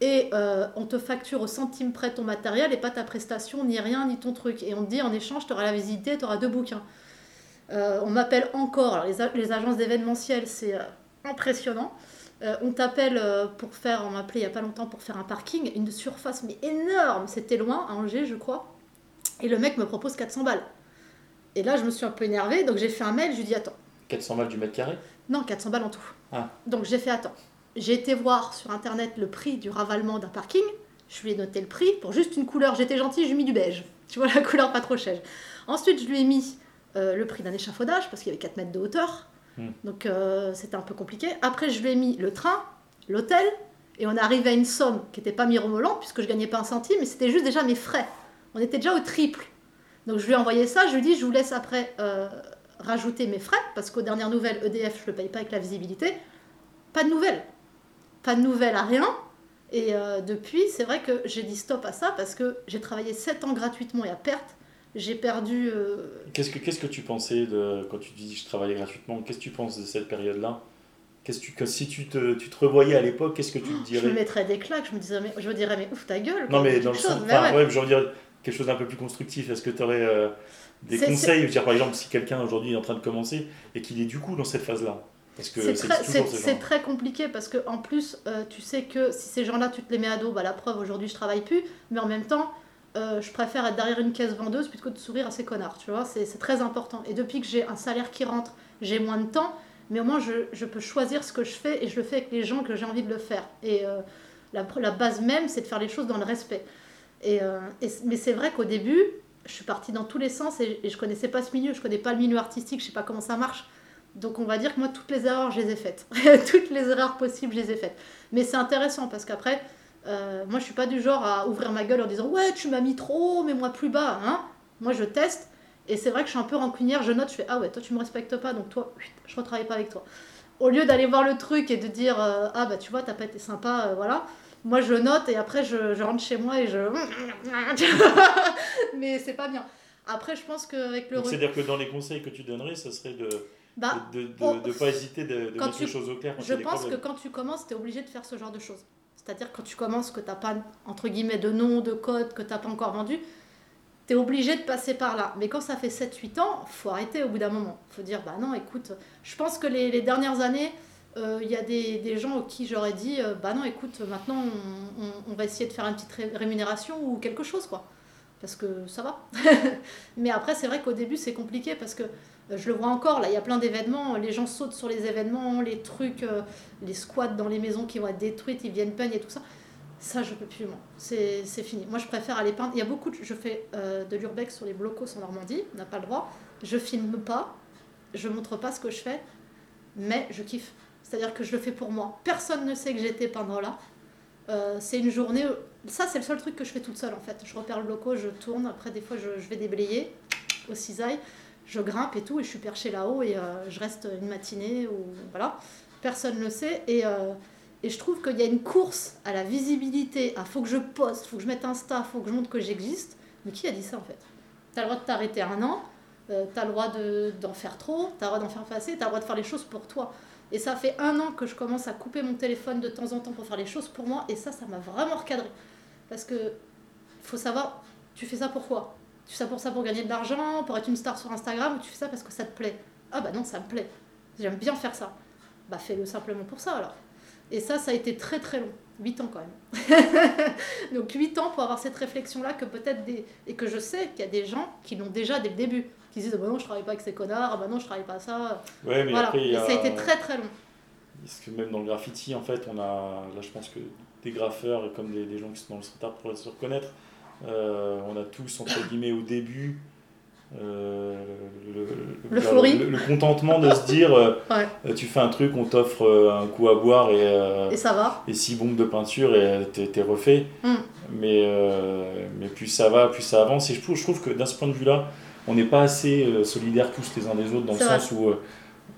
et on te facture au centime près ton matériel et pas ta prestation, ni rien, ni ton truc. Et on te dit en échange, tu auras la visibilité, tu auras deux bouquins. Euh, on m'appelle encore, les, les, agences d'événementiel, c'est euh, impressionnant. Euh, on t'appelle pour faire, on m'a appelé il n'y a pas longtemps pour faire un parking, une surface mais énorme, c'était loin, à Angers je crois. Et le mec me propose 400 balles. Et là je me suis un peu énervée, donc j'ai fait un mail, je lui dis attends. 400 balles du mètre carré? Non, 400 balles en tout. Ah. Donc j'ai fait attends. J'ai été voir sur internet le prix du ravalement d'un parking, je lui ai noté le prix pour juste une couleur, j'étais gentille, j'ai mis du beige. Tu vois la couleur pas trop chère. Ensuite je lui ai mis euh, le prix d'un échafaudage parce qu'il y avait 4 mètres de hauteur. Hmm. Donc euh, c'était un peu compliqué. Après, je lui ai mis le train, l'hôtel, et on arrivé à une somme qui n'était pas mirobolante puisque je gagnais pas un centime, mais c'était juste déjà mes frais. On était déjà au triple. Donc je lui ai envoyé ça, je lui ai dit je vous laisse après euh, rajouter mes frais parce qu'aux dernières nouvelles, EDF, je ne le paye pas avec la visibilité. Pas de nouvelles. Pas de nouvelles à rien. Et depuis, c'est vrai que j'ai dit stop à ça parce que j'ai travaillé 7 ans gratuitement et à perte j'ai perdu. Euh, qu'est-ce que qu'est-ce que tu pensais de quand tu dis je travaillais gratuitement Qu'est-ce que tu penses de cette période-là? Qu'est-ce que si tu te, tu te revoyais à l'époque, qu'est-ce que tu te dirais Je me mettrais des claques. Je me disais mais je me dirais mais ouf ta gueule. Non mais dans le sens, enfin, ouais. je veux dire quelque chose d'un peu plus constructif. Est-ce que tu aurais euh, des conseils? Dire par exemple si quelqu'un aujourd'hui est en train de commencer et qu'il est du coup dans cette phase-là c'est très, très, compliqué parce que en plus, euh, tu sais que si ces gens-là, tu te les mets à dos, bah, la preuve aujourd'hui, je travaille plus, mais en même temps, euh, je préfère être derrière une caisse vendeuse plutôt que de sourire à ces connards, tu vois, c'est très important. Et depuis que j'ai un salaire qui rentre, j'ai moins de temps, mais au moins je, je, peux choisir ce que je fais et je le fais avec les gens que j'ai envie de le faire. Et euh, la, base même, c'est de faire les choses dans le respect. Et, euh, mais c'est vrai qu'au début, je suis partie dans tous les sens et, et je connaissais pas ce milieu, je connais pas le milieu artistique, je sais pas comment ça marche. Donc on va dire que moi, toutes les erreurs, je les ai faites. [LAUGHS] toutes les erreurs possibles, je les ai faites. Mais c'est intéressant parce qu'après, euh, moi, je suis pas du genre à ouvrir ma gueule en disant ouais, tu m'as mis trop, mais moi plus bas. Hein moi, je teste. Et c'est vrai que je suis un peu rancunière. Je note, je fais ah ouais, toi tu me respectes pas, donc toi, je ne retravaille pas avec toi. Au lieu d'aller voir le truc et de dire euh, ah bah tu vois, t'as pas été sympa, euh, voilà. Moi, je note et après, je, rentre chez moi et je. [LAUGHS] mais c'est pas bien. Après, je pense qu'avec le. C'est-à-dire que dans les conseils que tu donnerais, ça serait de. Bah, de ne pas hésiter de, mettre les choses au clair. je pense que quand tu commences, tu es obligé de faire ce genre de choses. C'est-à-dire quand tu commences, que tu n'as pas, entre guillemets, de nom, de code, que tu n'as pas encore vendu, tu es obligé de passer par là. Mais quand ça fait 7-8 ans, faut arrêter au bout d'un moment. faut dire, bah non, écoute, je pense que les, dernières années, euh, il y a des, des, gens qui j'aurais dit, euh, bah non, écoute, maintenant, on, va essayer de faire une petite rémunération ou quelque chose, quoi. Parce que ça va. [LAUGHS] Mais après, c'est vrai qu'au début, c'est compliqué parce que je le vois encore, là, il y a plein d'événements, les gens sautent sur les événements, les trucs, euh, les squats dans les maisons qui vont être détruites, ils viennent peindre et tout ça. Ça, je peux plus, moi. C'est fini. Moi, je préfère aller peindre. Il y a beaucoup, de... je fais euh, de l'urbex sur les blocos en Normandie, on n'a pas le droit. je filme pas, je montre pas ce que je fais, mais je kiffe. C'est-à-dire que je le fais pour moi. Personne ne sait que j'étais pendant là. Euh, c'est une journée. Ça, c'est le seul truc que je fais toute seule en fait. Je repère le loco, je tourne. Après, des fois, je, je vais déblayer au cisaille. Je grimpe et tout, et je suis perchée là-haut et euh, je reste une matinée ou voilà. Personne ne le sait. Et, euh, et je trouve qu'il y a une course à la visibilité. À faut que je poste, faut que je mette Insta, faut que je montre que j'existe. Mais qui a dit ça en fait? T'as le droit de t'arrêter un an, euh, t'as le droit de- d'en faire trop, t'as le droit d'en faire passer, t'as le droit de faire les choses pour toi. Et ça fait un an que je commence à couper mon téléphone de temps en temps pour faire les choses pour moi, et ça, ça m'a vraiment recadré. Parce que faut savoir, tu fais ça pourquoi Tu fais ça pour ça pour gagner de l'argent, pour être une star sur Instagram, ou tu fais ça parce que ça te plaît Ah bah non, ça me plaît. J'aime bien faire ça. Bah fais-le simplement pour ça alors. Et ça, ça a été très très long. 8 ans quand même. [LAUGHS] Donc 8 ans pour avoir cette réflexion-là que peut-être des... Et que je sais qu'il y a des gens qui l'ont déjà dès le début. Qui se disent, ah bah non, je travaille pas avec ces connards, ah bah non, je travaille pas à ça. Ouais, mais voilà. après, Et a... ça a été très très long. Parce que même dans le graffiti, en fait, on a, là je pense que des graffeurs et comme des, des gens qui sont dans le street art pourraient se reconnaître, euh, on a tous, entre guillemets, au début, euh, le, le- le contentement de se dire, euh, [LAUGHS] Ouais. tu fais un truc, on t'offre euh, un coup à boire et, Et ça va. et six bombes de peinture et t'es refait. Mm. Mais, mais plus ça va, plus ça avance. Et je trouve, je trouve que d'un ce point de vue-là, on n'est pas assez solidaires tous les uns des autres, dans le vrai. sens où il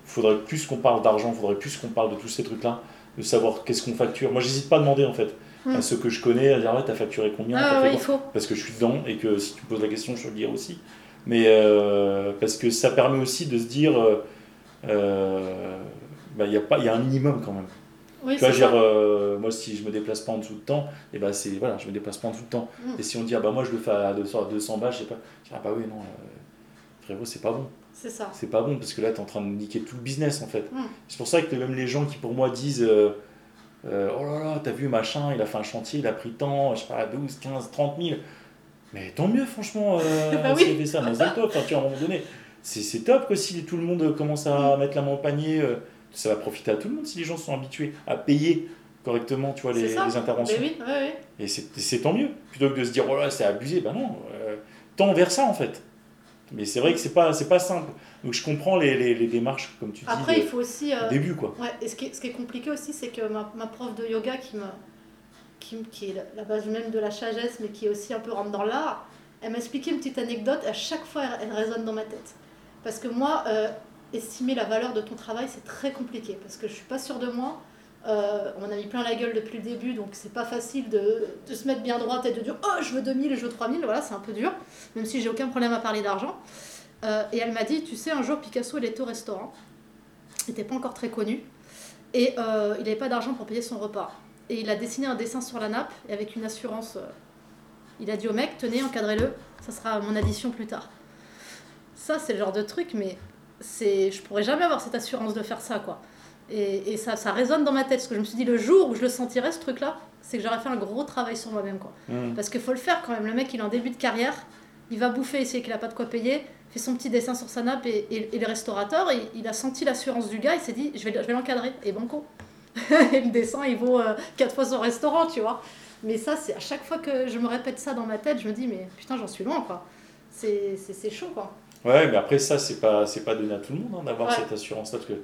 faudrait plus qu'on parle d'argent, il faudrait plus qu'on parle de tous ces trucs-là, de savoir qu'est-ce qu'on facture. Moi, j'hésite pas à demander, en fait, À ceux que je connais, à dire, ouais, t'as facturé combien Ah t'as ouais, fait il faut. Parce que je suis dedans et que si tu me poses la question, je te le dirai aussi. Mais euh, parce que ça permet aussi de se dire, euh, euh, bah, il y, a pas- y a un minimum quand même. Oui, Tu vois, dire, euh, moi, si je me déplace pas en dessous de temps, et ben c'est voilà, je me déplace pas en dessous de temps. Mm. Et si on dit, ah bah moi je le fais à 200, à 200 balles, je sais pas, je dis, ah bah oui, non, euh, frérot, c'est pas bon. C'est ça. C'est pas bon parce que là, tu es en train de niquer tout le business en fait. Mm. C'est pour ça que même les gens qui pour moi disent, euh, euh, oh là là, t'as vu machin, il a fait un chantier, il a pris tant, je sais pas, 12, 15, 30 000. Mais tant mieux, franchement, euh, [LAUGHS] Bah oui. fait ça, mais c'est top, enfin, tu vois, à un moment donné. C'est top que si tout le monde commence à mettre la main au panier, euh, ça va profiter à tout le monde si les gens sont habitués à payer correctement, tu vois, les, interventions. Oui, oui. Et c'est tant mieux. Plutôt que de se dire, oh là, c'est abusé, ben non, euh, tends vers ça en fait. Mais c'est vrai que c'est pas, c'est pas simple. Donc je comprends les, les, les démarches, comme tu dis, Après, il faut aussi. euh, au début quoi. Ouais, et ce qui est, ce qui est compliqué aussi, c'est que ma, ma prof de yoga, qui, me, qui, qui est la- base même de la sagesse, mais qui est aussi un peu rentre dans l'art, elle m'a expliqué une petite anecdote, à chaque fois, elle, elle résonne dans ma tête. Parce que moi, euh, estimer la valeur de ton travail, c'est très compliqué, parce que je suis pas sûre de moi. Euh, on a mis plein la gueule depuis le début, donc c'est pas facile de, de se mettre bien droite et de dire Oh, je veux 2000, je veux 3000, voilà, c'est un peu dur, même si j'ai aucun problème à parler d'argent. Euh, et elle m'a dit Tu sais, un jour, Picasso, il était au restaurant, il n'était pas encore très connu, et euh, il n'avait pas d'argent pour payer son repas. Et il a dessiné un dessin sur la nappe, et avec une assurance, euh, il a dit au mec Tenez, encadrez-le, ça sera mon addition plus tard. Ça, c'est le genre de truc, mais c'est, je pourrais jamais avoir cette assurance de faire ça, quoi. Et, et ça, ça résonne dans ma tête, parce que je me suis dit, le jour où je le sentirais, ce truc-là, c'est que j'aurais fait un gros travail sur moi-même, quoi. Mm. Parce qu'il faut le faire quand même. Le mec, il est en début de carrière, il va bouffer, il sait qu'il n'a pas de quoi payer, fait son petit dessin sur sa nappe, et, et- et le restaurateur, il, il a senti l'assurance du gars, il s'est dit, je vais, je vais l'encadrer, et banco. [LAUGHS] et le dessin, il vaut euh, quatre fois son restaurant, tu vois. Mais ça, c'est à chaque fois que je me répète ça dans ma tête, je me dis, mais putain, j'en suis loin, quoi. C'est chaud, quoi. Ouais, mais après ça, c'est pas, c'est pas donné à tout le monde hein, d'avoir Ouais. cette assurance-là, parce que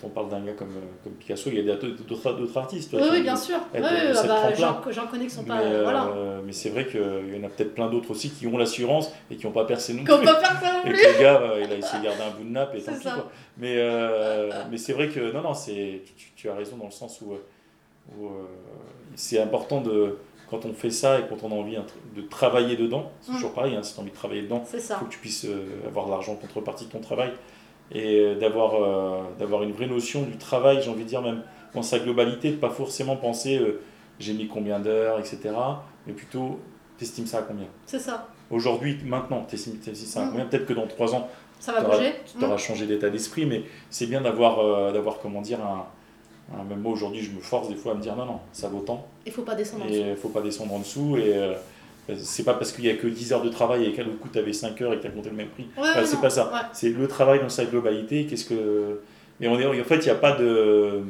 quand on parle d'un gars comme, euh, comme Picasso, il y a d'autres, artistes. Oui, oui, bien sûr. Oui, oui, cette bah, j'en connais qui sont Mais, pas. euh, voilà. euh, mais c'est vrai qu'il y en a peut-être plein d'autres aussi qui ont l'assurance et qui n'ont pas percé non plus. ça non Et que le gars, euh, il a essayé de garder un bout de nappe et tant pis. Quoi. Mais, euh, mais c'est vrai que, non, non, tu, tu as raison dans le sens où, où, euh, c'est important de, quand on fait ça et quand on a envie de travailler dedans, c'est Mm. toujours pareil, hein, si tu as envie de travailler dedans, il faut que tu puisses avoir de l'argent en contrepartie de ton travail et euh, d'avoir, euh, d'avoir une vraie notion du travail, j'ai envie de dire même dans sa globalité, de pas forcément penser euh, j'ai mis combien d'heures, etc. Mais plutôt, t'estimes ça à combien? C'est ça. Aujourd'hui, maintenant, t'estimes ça à Mm. combien? Peut-être que dans trois ans, Ça va bouger. tu auras changé d'état d'esprit, mais c'est bien d'avoir, euh, d'avoir comment dire, un, un- même moi aujourd'hui, je me force des fois à me dire non, non, ça vaut tant, Il faut pas descendre en et dessous. il faut pas descendre en dessous, et c'est pas parce qu'il y a que 10 heures de travail et qu'à l'autre coup tu avais 5 heures et que tu as compté le même prix. Ouais, Enfin, ouais, c'est pas ça. ouais. C'est le travail dans sa globalité, qu'est-ce que. Mais on est, en fait, il n'y a pas de.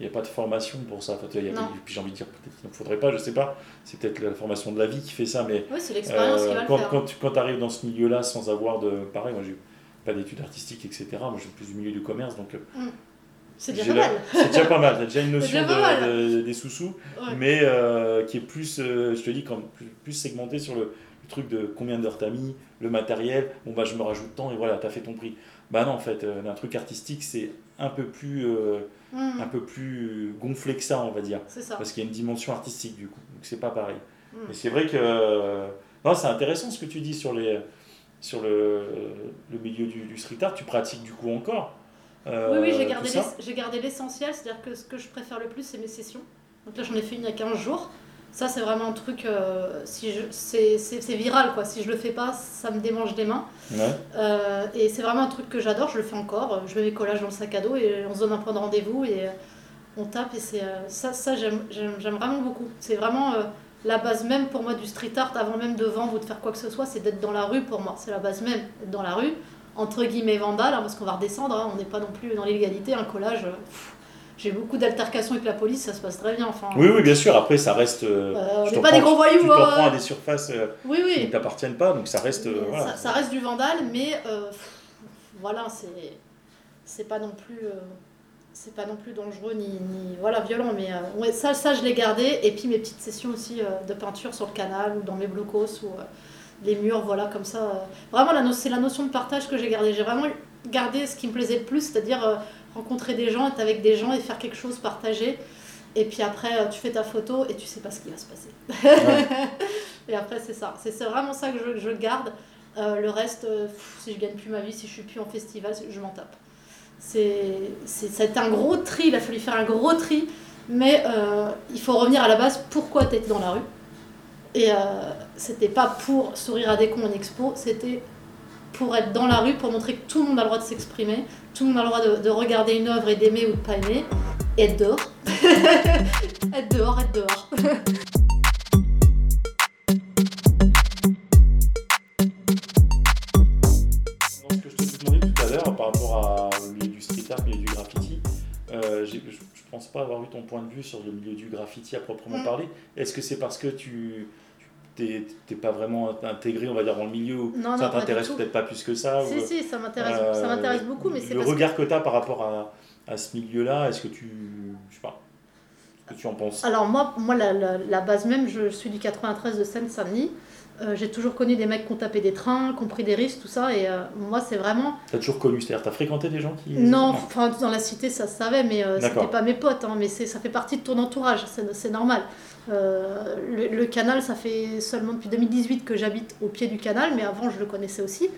Il n'y a pas de formation pour ça. Enfin, y a- puis j'ai envie de dire, peut-être qu'il ne faudrait pas, je sais pas. C'est peut-être la formation de la vie qui fait ça, mais c'est l'expérience qui euh, va le quand, faire. quand tu quand arrives dans ce milieu-là sans avoir de. Pareil, moi j'ai pas d'études artistiques, etc. Moi, je suis plus du milieu du commerce, donc. euh, Mm. C'est déjà pas mal. C'est déjà pas mal. T'as déjà une notion de- de- des sous-sous, Ouais. mais euh, qui est plus, euh, je te dis, quand, plus, plus segmenté sur le, le truc de combien d'heures t'as mis, le matériel. Bon, bah, je me rajoute tant et voilà, t'as fait ton prix. Bah non, en fait, euh, un truc artistique, c'est un peu plus, euh, Mm. un peu plus gonflé que ça, on va dire. Ça. Parce qu'il y a une dimension artistique, du coup. Donc, c'est pas pareil. Mm. Et c'est vrai que. non, c'est intéressant ce que tu dis sur, les, sur le, le milieu du, du street art. Tu pratiques du coup encore Oui, oui, j'ai gardé, j'ai gardé l'essentiel, c'est-à-dire que ce que je préfère le plus, c'est mes sessions. Donc là, j'en ai fait une il y a 15 jours. Ça, c'est vraiment un truc, euh, si c'est, viral, quoi. Si je le fais pas, ça me démange des mains. Ouais. Euh, et c'est vraiment un truc que j'adore, je le fais encore. Je mets mes collages dans le sac à dos et on se donne un point de rendez-vous et euh, on tape. Et c'est, euh, ça, ça j'aime, j'aime, j'aime vraiment beaucoup. C'est vraiment euh, la base même pour moi du street art, avant même de vendre ou de faire quoi que ce soit, c'est d'être dans la rue pour moi. C'est la base même, d'être dans la rue, entre guillemets vandale, hein, parce qu'on va redescendre, hein, on n'est pas non plus dans l'illégalité. Un collage, euh, pff, j'ai beaucoup d'altercations avec la police, ça se passe très bien. Enfin, Oui, oui, bien sûr. Après, ça reste. euh, euh, on n'est pas des gros voyous. Tu t'en hein. prends à des surfaces euh, Oui, qui ne t'appartiennent pas, donc ça reste. voilà. ça, ça reste du vandale, mais pff, voilà, c'est c'est pas non plus euh, c'est pas non plus dangereux ni, ni voilà violent, mais euh, ouais, ça ça je l'ai gardé et puis mes petites sessions aussi euh, de peinture sur le canal ou dans mes blocos ou les murs, voilà comme ça. euh. Vraiment c'est la notion de partage que j'ai gardé. J'ai vraiment gardé ce qui me plaisait le plus, c'est-à-dire euh, rencontrer des gens, être avec des gens et faire quelque chose, partager. Et puis après, euh, tu fais ta photo et tu sais pas ce qui va se passer. [LAUGHS] et après, c'est ça. C'est vraiment ça que je, je garde. Euh, le reste, pff, si je gagne plus ma vie, si je suis plus en festival, je m'en tape. C'est, un gros tri, il a fallu faire un gros tri, mais euh, il faut revenir à la base, pourquoi tu dans la rue? Et euh, c'était pas pour sourire à des cons en expo, c'était pour être dans la rue, pour montrer que tout le monde a le droit de s'exprimer, tout le monde a le droit de, de regarder une œuvre et d'aimer ou de pas aimer, et [LAUGHS] être dehors. être dehors, être dehors. Ce que je te demandais tout à l'heure par rapport au milieu du street art, milieu du graffiti, euh, je ne pense pas avoir eu ton point de vue sur le milieu du graffiti à proprement Mm. parler. Est-ce que c'est parce que tu n'es pas vraiment intégré, on va dire, dans le milieu Non, ça t'intéresse peut-être pas plus que ça Si, ou, si, ça m'intéresse, euh, beaucoup, mais c'est Le parce que regard que tu as par rapport à, à ce milieu-là, est-ce que tu. Je sais pas. Que tu en penses? Alors moi, moi la, la- la base même, je suis du 93 de Seine-Saint-Denis. Euh, j'ai toujours connu des mecs qui ont tapé des trains, qui ont pris des risques, tout ça. Et euh, moi, c'est vraiment... Tu as toujours connu, c'est-à-dire tu as fréquenté des gens qui. Non, enfin, dans la cité, ça se savait, mais euh, c'était pas mes potes. hein, mais c'est- ça fait partie de ton entourage, c'est normal. Euh, le, canal, ça fait seulement depuis 2018 que j'habite au pied du canal, mais avant, je le connaissais aussi.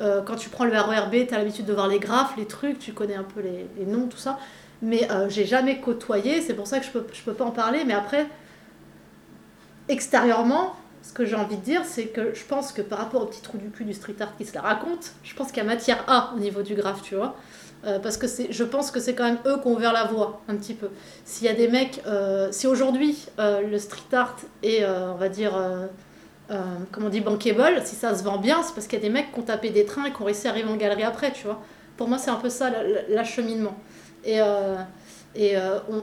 Euh, quand tu prends le RERB, tu as l'habitude de voir les graphes, les trucs, tu connais un peu les, les noms, tout ça. Mais euh, j'ai jamais côtoyé, c'est pour ça que je peux, je peux pas en parler. Mais après, extérieurement, ce que j'ai envie de dire, c'est que je pense que par rapport au petit trou du cul du street art qui se la raconte, je pense qu'il y a matière A au niveau du graphe, tu vois. Euh, parce que je pense que c'est quand même eux qui ont ouvert la voie un petit peu. S'il y a des mecs, euh, si aujourd'hui euh, le street art est, on va dire, comment on dit, bankable, si ça se vend bien, c'est parce qu'il y a des mecs qui ont tapé des trains et qui ont réussi à arriver en galerie après, tu vois. Pour moi, c'est un peu ça la- la- l'acheminement. Et, et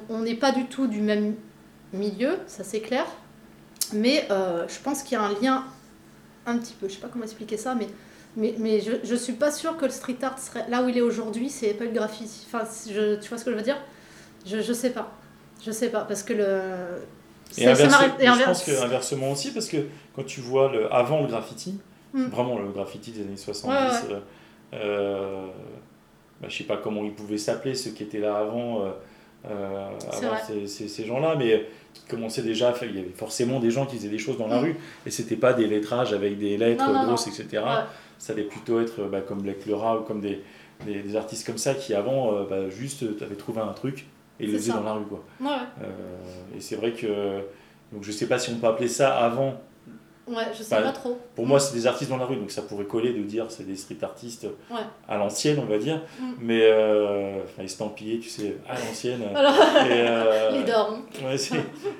on- n'est pas du tout du même milieu, ça c'est clair. Mais je pense qu'il y a un lien un petit peu, je sais pas comment expliquer ça, mais, mais, mais je, je suis pas sûre que le street art serait là où il est aujourd'hui, c'est pas le graffiti. Enfin, je, tu vois ce que je veux dire? Je, je sais pas. Je sais pas, parce que le. Et, je inverse- pense que inversement aussi, parce que quand tu vois le, avant le graffiti, Mm. vraiment le graffiti des années 70, Ouais, ouais. euh, euh, bah, je sais pas comment ils pouvaient s'appeler, ceux qui étaient là avant, euh, euh, avant ces, ces- ces gens-là, mais qui commençaient déjà à faire, il y avait forcément des gens qui faisaient des choses dans la Mm. rue, et c'était pas des lettrages avec des lettres Non, non, grosses, non. etc. Ouais. Ça allait plutôt être bah, comme Black Lerat ou comme des, des, des artistes comme ça qui avant, euh, bah, juste, avaient trouvé un truc et ils le faisaient dans la rue, quoi. Ouais. Euh, et c'est vrai que. Donc je sais pas si on peut appeler ça avant. Ouais, je sais Bah, pas trop. Pour moi, c'est des artistes dans la rue, donc ça pourrait coller de dire c'est des street artistes Ouais. à l'ancienne, on va dire. Mm. Mais euh, enfin, estampillés, tu sais, à l'ancienne. [LAUGHS] Alors, Et, euh, [LAUGHS] les dormes. ouais, c'est-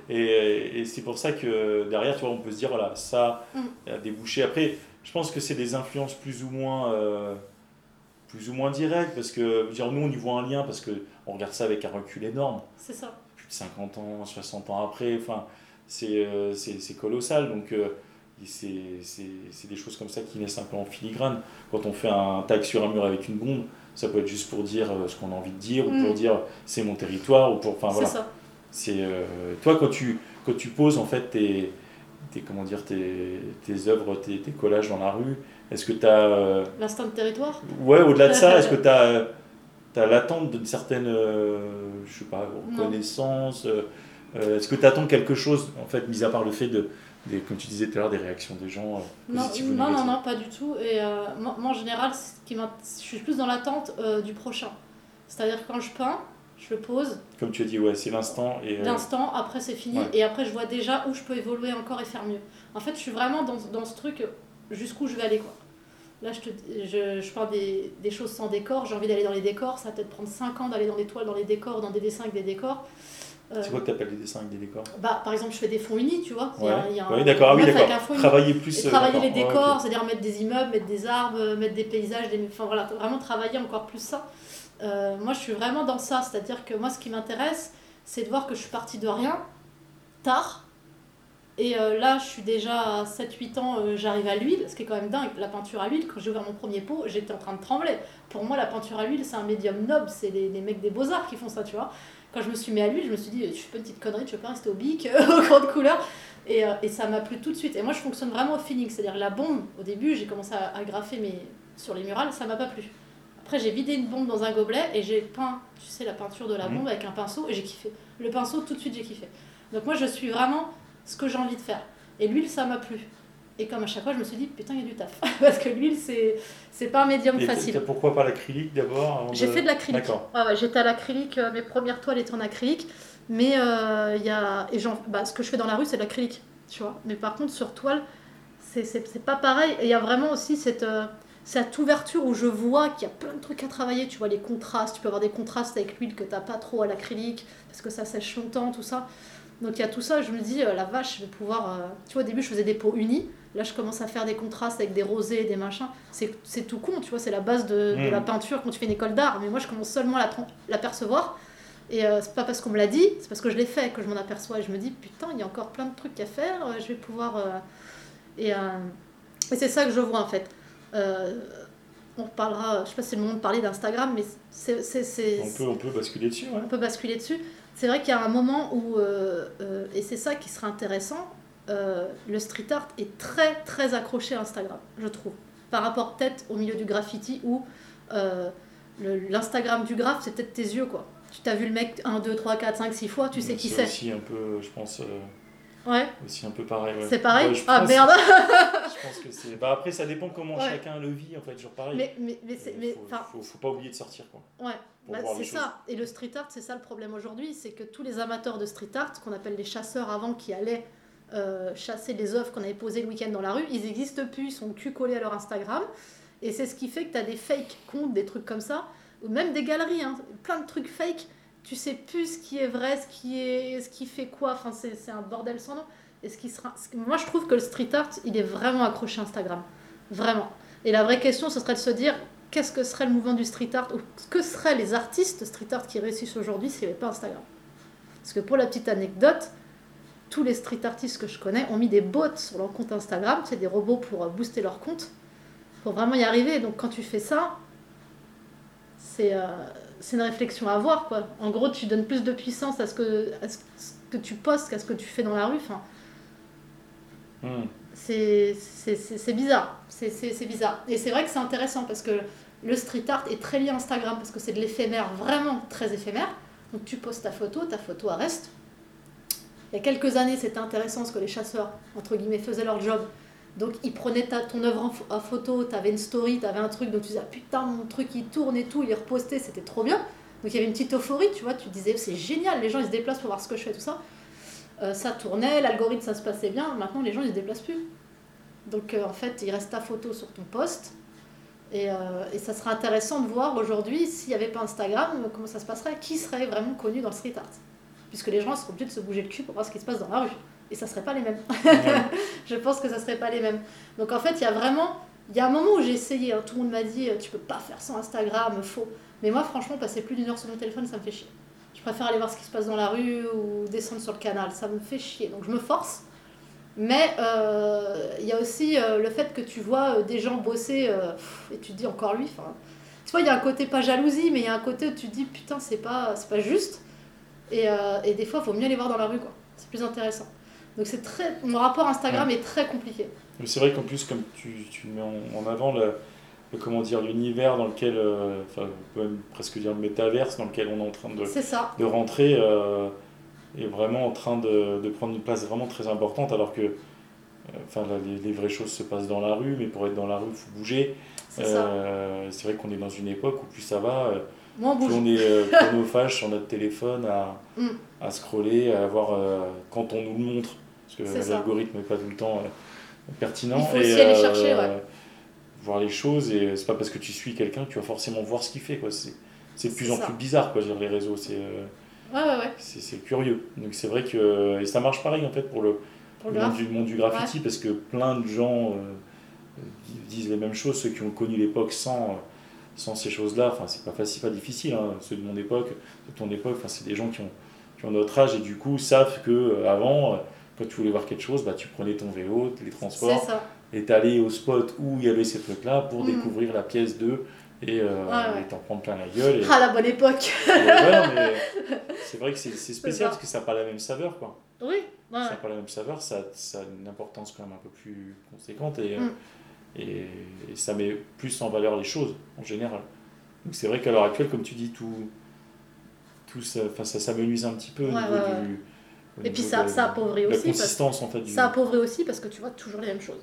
et, et c'est pour ça que derrière, tu vois, on peut se dire, voilà, ça Mm. a débouché. Après, je pense que c'est des influences plus ou moins. euh, plus ou moins directes, parce que dire, nous on y voit un lien, parce qu'on regarde ça avec un recul énorme C'est ça. plus de 50 ans, 60 ans après, enfin, c'est euh, colossal. Donc, euh, c'est des choses comme ça qui naissent un peu en filigrane. Quand on fait un tag sur un mur avec une bombe, ça peut être juste pour dire euh, ce qu'on a envie de dire, ou pour mm. dire c'est mon territoire, ou pour. Enfin voilà. C'est ça. C'est, euh, toi, quand tu, quand tu poses en fait tes, tes comment dire, tes, tes œuvres, tes, tes, collages dans la rue, est-ce que tu as. Euh, L'instinct de territoire? Ouais, au-delà de ça, est-ce que [LAUGHS] tu as, as l'attente d'une certaine, je sais pas, reconnaissance Est-ce que tu attends quelque chose, en fait, mis à part le fait de comme tu disais tout à l'heure, des réactions des gens euh, non, non, non, non, pas du tout. Et euh, moi, en général, qui je suis plus dans l'attente euh, du prochain. C'est-à-dire quand je peins, je le pose. Comme tu as dit, ouais, c'est l'instant. et L'instant, après c'est fini. Et après, je vois déjà où je peux évoluer encore et faire mieux. En fait, je suis vraiment dans, dans ce truc jusqu'où je vais aller. Quoi. Là, je, te, je, je parle des, des, choses sans décor. J'ai envie d'aller dans les décors. Ça va peut-être prendre 5 ans d'aller dans des toiles, dans les décors, dans des dessins avec des décors. Euh, c'est quoi que tu appelles des dessins avec des décors? bah, Par exemple, je fais des fonds unis, tu vois. oui, d'accord, ah oui, d'accord. Travailler plus. Et travailler les décors, c'est-à-dire mettre des immeubles, mettre des arbres, mettre des paysages, des... Enfin, voilà, vraiment travailler encore plus ça. Euh, moi, je suis vraiment dans ça, c'est-à-dire que moi, ce qui m'intéresse, c'est de voir que je suis partie de rien, tard, et euh, là, je suis déjà à 7-8 ans, j'arrive à l'huile, ce qui est quand même dingue. La peinture à l'huile, quand j'ai ouvert mon premier pot, j'étais en train de trembler. Pour moi, la peinture à l'huile, c'est un médium noble, c'est les, mecs des beaux-arts qui font ça, tu vois quand je me suis mis à l'huile, je me suis dit, je fais pas une petite connerie, je peux pas rester au bic, [LAUGHS] aux grandes couleurs. Et, euh, et ça m'a plu tout de suite. Et moi, je fonctionne vraiment au feeling. C'est-à-dire, la bombe, au début, j'ai commencé à, à, graffer mais sur les murales, ça m'a pas plu. Après, j'ai vidé une bombe dans un gobelet et j'ai peint, tu sais, la peinture de la mhm. bombe avec un pinceau et j'ai kiffé. Le pinceau, tout de suite, j'ai kiffé. Donc, moi, je suis vraiment ce que j'ai envie de faire. Et l'huile, ça m'a plu. Et comme à chaque fois, je me suis dit, putain, il y a du taf. [LAUGHS] Parce que l'huile, c'est, c'est pas un médium facile. Pourquoi pas l'acrylique d'abord J'ai fait de l'acrylique. Ouais, j'étais à l'acrylique, euh, mes premières toiles étaient en acrylique. Mais euh, y a. Et bah, ce que je fais dans la rue, c'est de l'acrylique. Tu vois Mais par contre, sur toile, c'est, c'est, pas pareil. Et il y a vraiment aussi cette, euh, cette ouverture où je vois qu'il y a plein de trucs à travailler. Tu vois, les contrastes. Tu peux avoir des contrastes avec l'huile que t'as pas trop à l'acrylique. Parce que ça sèche longtemps, tout ça. Donc il y a tout ça, je me dis, la vache, je vais pouvoir. Tu vois, au début, je faisais des pots unis. Là, je commence à faire des contrastes avec des rosés, des machins. C'est tout con, tu vois, c'est la base de, de, la peinture quand tu fais une école d'art. Mais moi, je commence seulement à l'apercevoir. Et euh, c'est pas parce qu'on me l'a dit, c'est parce que je l'ai fait que je m'en aperçois. Et je me dis, putain, il y a encore plein de trucs à faire, euh, je vais pouvoir. Euh, et, et c'est ça que je vois en fait. On reparlera, je sais pas si c'est le moment de parler d'Instagram, mais c'est. On peut, on peut basculer dessus, ouais. On peut basculer dessus. C'est vrai qu'il y a un moment où. et c'est ça qui sera intéressant euh, le street art est très très accroché à Instagram, je trouve. Par rapport peut-être au milieu du graffiti où euh, l'Instagram du graphe, c'est peut-être tes yeux, quoi. Tu t'as vu le mec 1, 2, 3, 4, 5, 6 fois, tu sais qui c'est. C'est aussi un peu, je pense. Euh, ouais. Aussi un peu pareil. Ouais. C'est pareil Ah merde [LAUGHS] Je pense que c'est. Bah après, ça dépend comment chacun le vit, en fait, toujours pareil. Mais, mais, mais, mais faut, faut, pas oublier de sortir, quoi. Ouais. Bah, c'est ça. Et le street art, c'est ça le problème aujourd'hui, c'est que tous les amateurs de street art, qu'on appelle les chasseurs avant, qui allaient euh, chasser les œuvres qu'on avait posées le week-end dans la rue, ils n'existent plus, ils sont cul collés à leur Instagram. Et c'est ce qui fait que tu as des fake comptes, des trucs comme ça, ou même des galeries, hein, plein de trucs fake. Tu sais plus ce qui est vrai, ce qui, est, ce qui fait quoi. Enfin, c'est un bordel sans nom. Et ce qui sera... Moi, je trouve que le street art, il est vraiment accroché à Instagram. Vraiment. Et la vraie question, ce serait de se dire qu'est-ce que serait le mouvement du street art ou que seraient les artistes street art qui réussissent aujourd'hui s'il n'y avait pas Instagram? Parce que pour la petite anecdote, tous les street artistes que je connais ont mis des bots sur leur compte Instagram, c'est des robots pour euh, booster leur compte, pour vraiment y arriver. Donc quand tu fais ça, c'est euh, une réflexion à avoir. Quoi. En gros, tu donnes plus de puissance à ce que, à ce que tu postes qu'à ce que tu fais dans la rue. Enfin, hmm. C'est bizarre. C'est bizarre. Et c'est vrai que c'est intéressant parce que le street art est très lié à Instagram parce que c'est de l'éphémère, vraiment très éphémère. Donc tu postes ta photo, ta photo reste, il y a quelques années, c'était intéressant ce que les chasseurs, entre guillemets, faisaient leur job. Donc ils prenaient ta, ton œuvre en, photo, tu avais une story, tu avais un truc, donc tu disais ah, putain mon truc il tourne et tout, il est reposté, c'était trop bien. Donc il y avait une petite euphorie, tu vois, tu disais c'est génial, les gens ils se déplacent pour voir ce que je fais, tout ça. Euh, ça tournait, l'algorithme ça se passait bien, maintenant les gens ils se déplacent plus. Donc euh, en fait il reste ta photo sur ton poste. Et, euh, et ça sera intéressant de voir aujourd'hui s'il n'y avait pas Instagram, comment ça se passerait, qui serait vraiment connu dans le street art? Puisque les gens seront obligés de se bouger le cul pour voir ce qui se passe dans la rue. Et ça serait pas les mêmes. [LAUGHS] je pense que ça serait pas les mêmes. Donc en fait, il y a vraiment. Il y a un moment où j'ai essayé, hein, tout le monde m'a dit tu peux pas faire sans Instagram, faux. Mais moi, franchement, passer plus d'une heure sur mon téléphone, ça me fait chier. Je préfère aller voir ce qui se passe dans la rue ou descendre sur le canal, ça me fait chier. Donc je me force. Mais euh, il y a aussi euh, le fait que tu vois euh, des gens bosser euh, et tu te dis encore lui. Tu vois, il y a un côté pas jalousie, mais il y a un côté où tu te dis putain, c'est pas, c'est pas juste. Et, euh, et des fois, il faut mieux les voir dans la rue, quoi. C'est plus intéressant. Donc c'est très, mon rapport Instagram est très compliqué. C'est vrai qu'en plus, comme tu, tu mets en, en avant le, le- comment dire, l'univers dans lequel, euh, enfin, on peut même presque dire le métaverse, dans lequel on est en train de, ça. de rentrer, euh, est vraiment en train de, de prendre une place vraiment très importante, alors que, euh, enfin, là, les, les vraies choses se passent dans la rue, mais pour être dans la rue, il faut bouger. C'est. Euh, vrai qu'on est dans une époque où plus ça va, plus on est [LAUGHS] chronophage sur notre téléphone à, Mm. à scroller, à voir quand on nous le montre, parce que l'algorithme n'est pas tout le temps euh, pertinent. Il faut et, aussi aller chercher, ouais. Voir les choses, et c'est pas parce que tu suis quelqu'un que tu vas forcément voir ce qu'il fait. quoi. C'est c'est de plus en ça. plus bizarre, quoi, dire, les réseaux, c'est euh, Ouais, ouais, ouais. c'est curieux. Donc c'est vrai que. Et ça marche pareil en fait pour le, Pour le le monde, du, monde du graffiti, parce que plein de gens euh, disent les mêmes choses, ceux qui ont connu l'époque sans, euh, sans ces choses-là. Enfin, c'est pas facile, pas difficile. hein. Ceux de mon époque, de ton époque, enfin, c'est des gens qui ont, qui ont notre âge et du coup savent que euh, avant, euh, quand tu voulais voir quelque chose, bah, tu prenais ton vélo, les transports, et t'allais au spot où il y avait ces trucs-là pour Mm. découvrir la pièce 2 et euh, ouais. et t'en prendre plein la gueule. Et, [LAUGHS] Ah, la bonne époque. ouais, [LAUGHS] c'est vrai que c'est spécial parce que ça n'a pas la même saveur. Quoi. Oui, ouais. Ça n'a pas la même saveur, ça, ça a une importance quand même un peu plus conséquente et, euh, Mm. et, et ça met plus en valeur les choses en général. Donc c'est vrai qu'à l'heure actuelle, comme tu dis, tout, tout ça, ça s'amenuise un petit peu au niveau du. Et puis ça, de- ça appauvrit de la aussi. Parce... consistance en fait. Du... Ça appauvrit aussi parce que tu vois toujours les mêmes choses.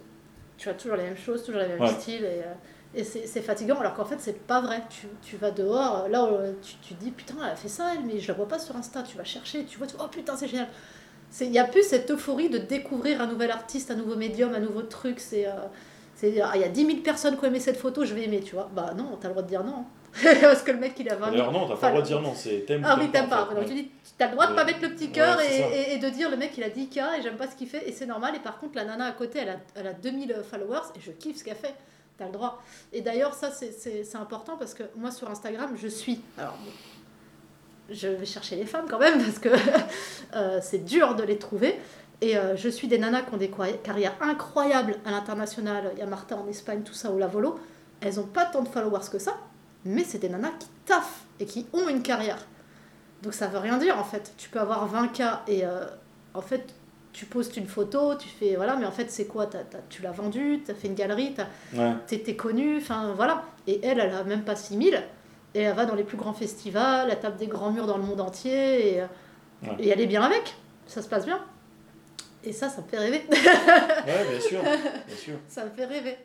Tu vois toujours les mêmes choses, toujours les mêmes Ouais. styles. Et, euh, et c'est fatigant alors qu'en fait c'est pas vrai. Tu, tu vas dehors, là tu, tu dis putain elle a fait ça elle, mais je la vois pas sur Insta. Tu vas chercher, tu vois, tu oh putain c'est génial. Il n'y a plus cette euphorie de découvrir un nouvel artiste, un nouveau médium, un nouveau truc. C'est. euh, ah, Il y a 10 000 personnes qui ont aimé cette photo, je vais aimer, tu vois. Bah non, t'as le droit de dire non. [LAUGHS] Parce que le mec il a 20 000 D'ailleurs, non, t'as pas le droit de dire non, c'est t'aimes ou ah oui, t'aimes en pas. fait, Donc tu dis, t'as le droit de Ouais. pas mettre le petit cœur Ouais, et, de dire le mec il a 10K et j'aime pas ce qu'il fait et c'est normal. Et par contre, la nana à côté elle a, elle a 2000 followers et je kiffe ce qu'elle fait. T'as le droit. Et d'ailleurs, ça c'est- important parce que moi sur Instagram, je suis. Alors, je vais chercher les femmes quand même parce que [LAUGHS] euh, c'est dur de les trouver. Et euh, je suis des nanas qui ont des carrières incroyables à l'international. Il y a Martha en Espagne, tout ça, ou la Volo. Elles ont pas tant de followers que ça, mais c'est des nanas qui taffent et qui ont une carrière. Donc ça veut rien dire en fait. Tu peux avoir 20K et euh, en fait tu postes une photo, tu fais voilà, mais en fait c'est quoi? Tu l'as vendu, tu as fait une galerie, t'as- Ouais. t'es connu, enfin voilà. Et elle, elle a même pas 6000 et elle va dans les plus grands festivals, elle tape des grands murs dans le monde entier et, euh, Ouais. et elle est bien avec. Ça se passe bien. Et ça, ça me fait rêver. ouais, bien sûr, bien sûr. [LAUGHS] ça me fait rêver.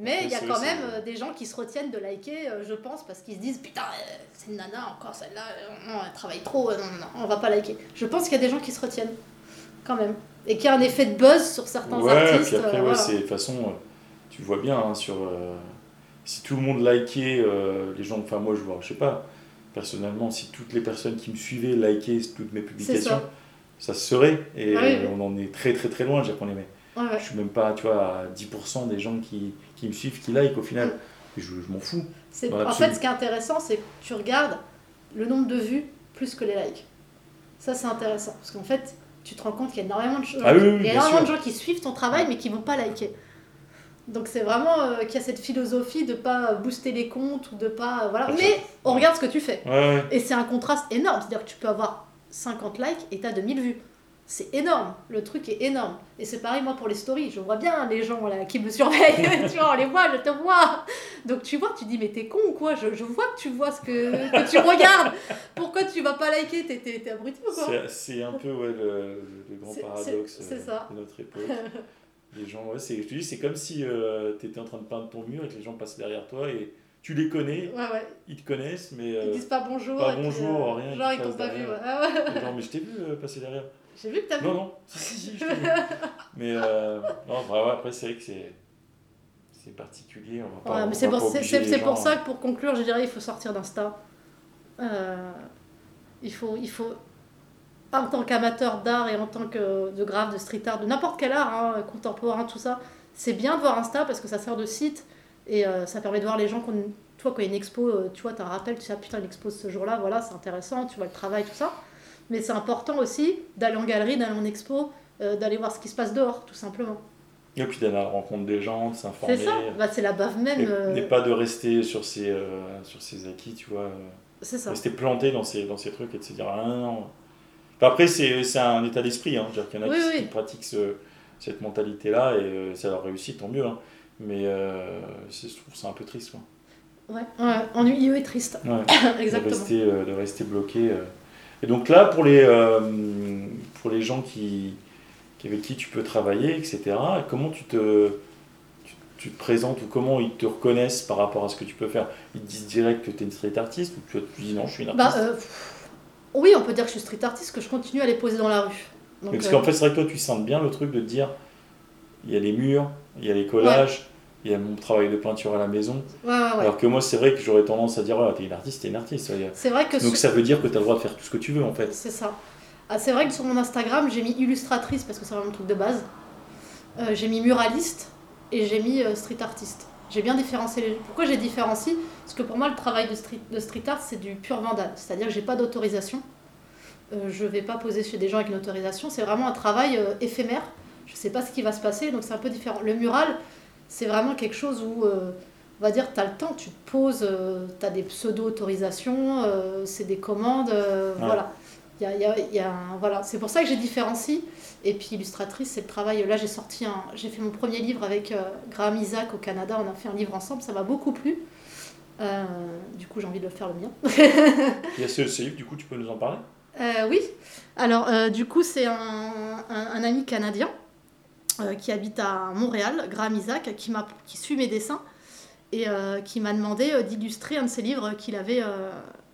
Mais il y a quand même euh, des gens qui se retiennent de liker, euh, je pense, parce qu'ils se disent putain, euh, c'est une nana encore celle-là, elle travaille trop, non, non, non, on va pas liker. Je pense qu'il y a des gens qui se retiennent, quand même. Et qu'il y a un effet de buzz sur certains Ouais, artistes. puis après, ouais, voilà. c'est de toute façon, tu vois bien hein, sur. si tout le monde likait, les gens, enfin moi je vois, je sais pas, personnellement, si toutes les personnes qui me suivaient likaient toutes mes publications, ça. ça. se serait. Et Ah oui, oui. on en est très très très loin, dire qu'on est. Ouais, ouais. Je suis même pas, tu vois, à 10% des gens qui, qui me suivent, qui like au final. Mm. Je, je m'en fous. En fait, ce qui est intéressant, c'est que tu regardes le nombre de vues plus que les likes. Ça, c'est intéressant. Parce qu'en fait, tu te rends compte qu'il y a énormément de, choses- Ah oui, y a énormément de gens qui suivent ton travail, mais qui vont pas liker. Donc c'est vraiment euh, qu'il y a cette philosophie de pas booster les comptes ou de pas... euh, voilà. Bien Mais sûr. on regarde ce que tu fais. Ouais, ouais. Et c'est un contraste énorme. C'est-à-dire que tu peux avoir 50 likes et tu as 2000 vues. C'est énorme. Le truc est énorme. Et c'est pareil, moi, pour les stories. Je vois bien les gens là, qui me surveillent. [LAUGHS] tu vois, on les voit, je te vois. Donc tu vois, tu dis, mais t'es con ou quoi? Je, je vois que tu vois ce que, que tu regardes. Pourquoi tu vas pas liker? T'es, t'es, t'es abruti ou quoi? C'est- un peu ouais, le, le grand C'est- paradoxe c'est- c'est euh, ça. de notre époque. [LAUGHS] Les gens, ouais, c'est, je te dis, c'est comme si tu étais en train de peindre ton mur et que les gens passent derrière toi et tu les connais, Ouais, ouais. ils te connaissent, mais Ils euh, disent pas bonjour. pas puis, bonjour, rien, Genre, ils ils t'ont pas vu. ouais. [LAUGHS] genre, mais je t'ai vu euh, passer derrière. J'ai vu que t'as vu. Non, non, [LAUGHS] si, si, si, je [LAUGHS] mais euh, non, bah après, c'est vrai que c'est, c'est particulier. On va pas, Ouais, mais c'est pour, pour ça que pour conclure, je dirais il faut sortir d'Insta. Euh, il, faut, il faut, en tant qu'amateur d'art et en tant que de graphe, de street art, de n'importe quel art, hein, contemporain, tout ça, c'est bien de voir Insta parce que ça sert de site et euh, ça permet de voir les gens qu'on. Toi, quand il y a une expo, euh, tu vois, tu as un rappel, tu sais, ah, putain, une expo ce jour-là, voilà, c'est intéressant, tu vois le travail, tout ça. Mais c'est important aussi d'aller en galerie, d'aller en expo, euh, d'aller voir ce qui se passe dehors, tout simplement. Et puis d'aller à la rencontre des gens, de s'informer. C'est ça, bah, c'est la bave même. Et, euh, et pas de rester sur ses, euh, sur ses acquis, tu vois. C'est ça. Rester planté dans ces, dans ces trucs et de se dire, ah non. Enfin, après, c'est un état d'esprit. Hein. Qu'il y en a Oui, qui, oui. qui pratiquent ce- cette mentalité-là et ça leur réussit, tant mieux. hein. Mais c'est- je trouve ça un peu triste. Quoi. Ouais, ouais, ennuyeux et triste. Ouais. [COUGHS] de, Exactement. rester, de rester bloqué. Euh. Et donc là, pour les, euh, pour les gens qui, avec qui tu peux travailler, etc., comment tu te, tu, tu te présentes ou comment ils te reconnaissent par rapport à ce que tu peux faire? Ils te disent direct que tu es une street artiste ou tu, tu dis non, je suis une Bah, artiste? euh, pff, oui, on peut dire que je suis street artiste, que je continue à les poser dans la rue. Donc, Parce euh, qu'en fait, c'est vrai que toi, tu sens bien le truc de te dire il y a les murs, il y a les collages, il y a mon travail de peinture à la maison. ouais, ouais, ouais. Alors que moi, c'est vrai que j'aurais tendance à dire ouais, t'es une artiste, t'es une artiste. C'est vrai que Donc ça veut dire que tu as le droit de faire tout ce que tu veux en fait. C'est ça. Ah, c'est vrai que sur mon Instagram, j'ai mis illustratrice parce que c'est vraiment le truc de base. Euh, j'ai mis muraliste et j'ai mis euh, street artiste. J'ai bien différencié les... Pourquoi j'ai différencié? Parce que pour moi, le travail de street, de street art, c'est du pur vandal. C'est-à-dire que j'ai pas d'autorisation. Euh, je vais pas poser chez des gens avec une autorisation. C'est vraiment un travail euh, éphémère. Je sais pas ce qui va se passer, donc c'est un peu différent. Le mural, c'est vraiment quelque chose où, euh, on va dire, tu as le temps, tu te poses, tu as des pseudo-autorisations, euh, c'est des commandes, euh, Ouais. voilà. Il y a, y a- y a un- voilà. C'est pour ça que j'ai différencie. Et puis illustratrice, c'est le travail. Là, j'ai sorti un, j'ai fait mon premier livre avec euh, Graham Isaac au Canada. On a fait un livre ensemble, ça m'a beaucoup plu. Euh, du coup, j'ai envie de le faire le mien. [LAUGHS] Il y a ce, ce livre, du coup, tu peux nous en parler? Euh, oui. Alors, euh, du coup, c'est un, un- un ami canadien euh, qui habite à Montréal, Graham Isaac, qui, qui suit mes dessins et euh, qui m'a demandé euh, d'illustrer un de ses livres qu'il avait.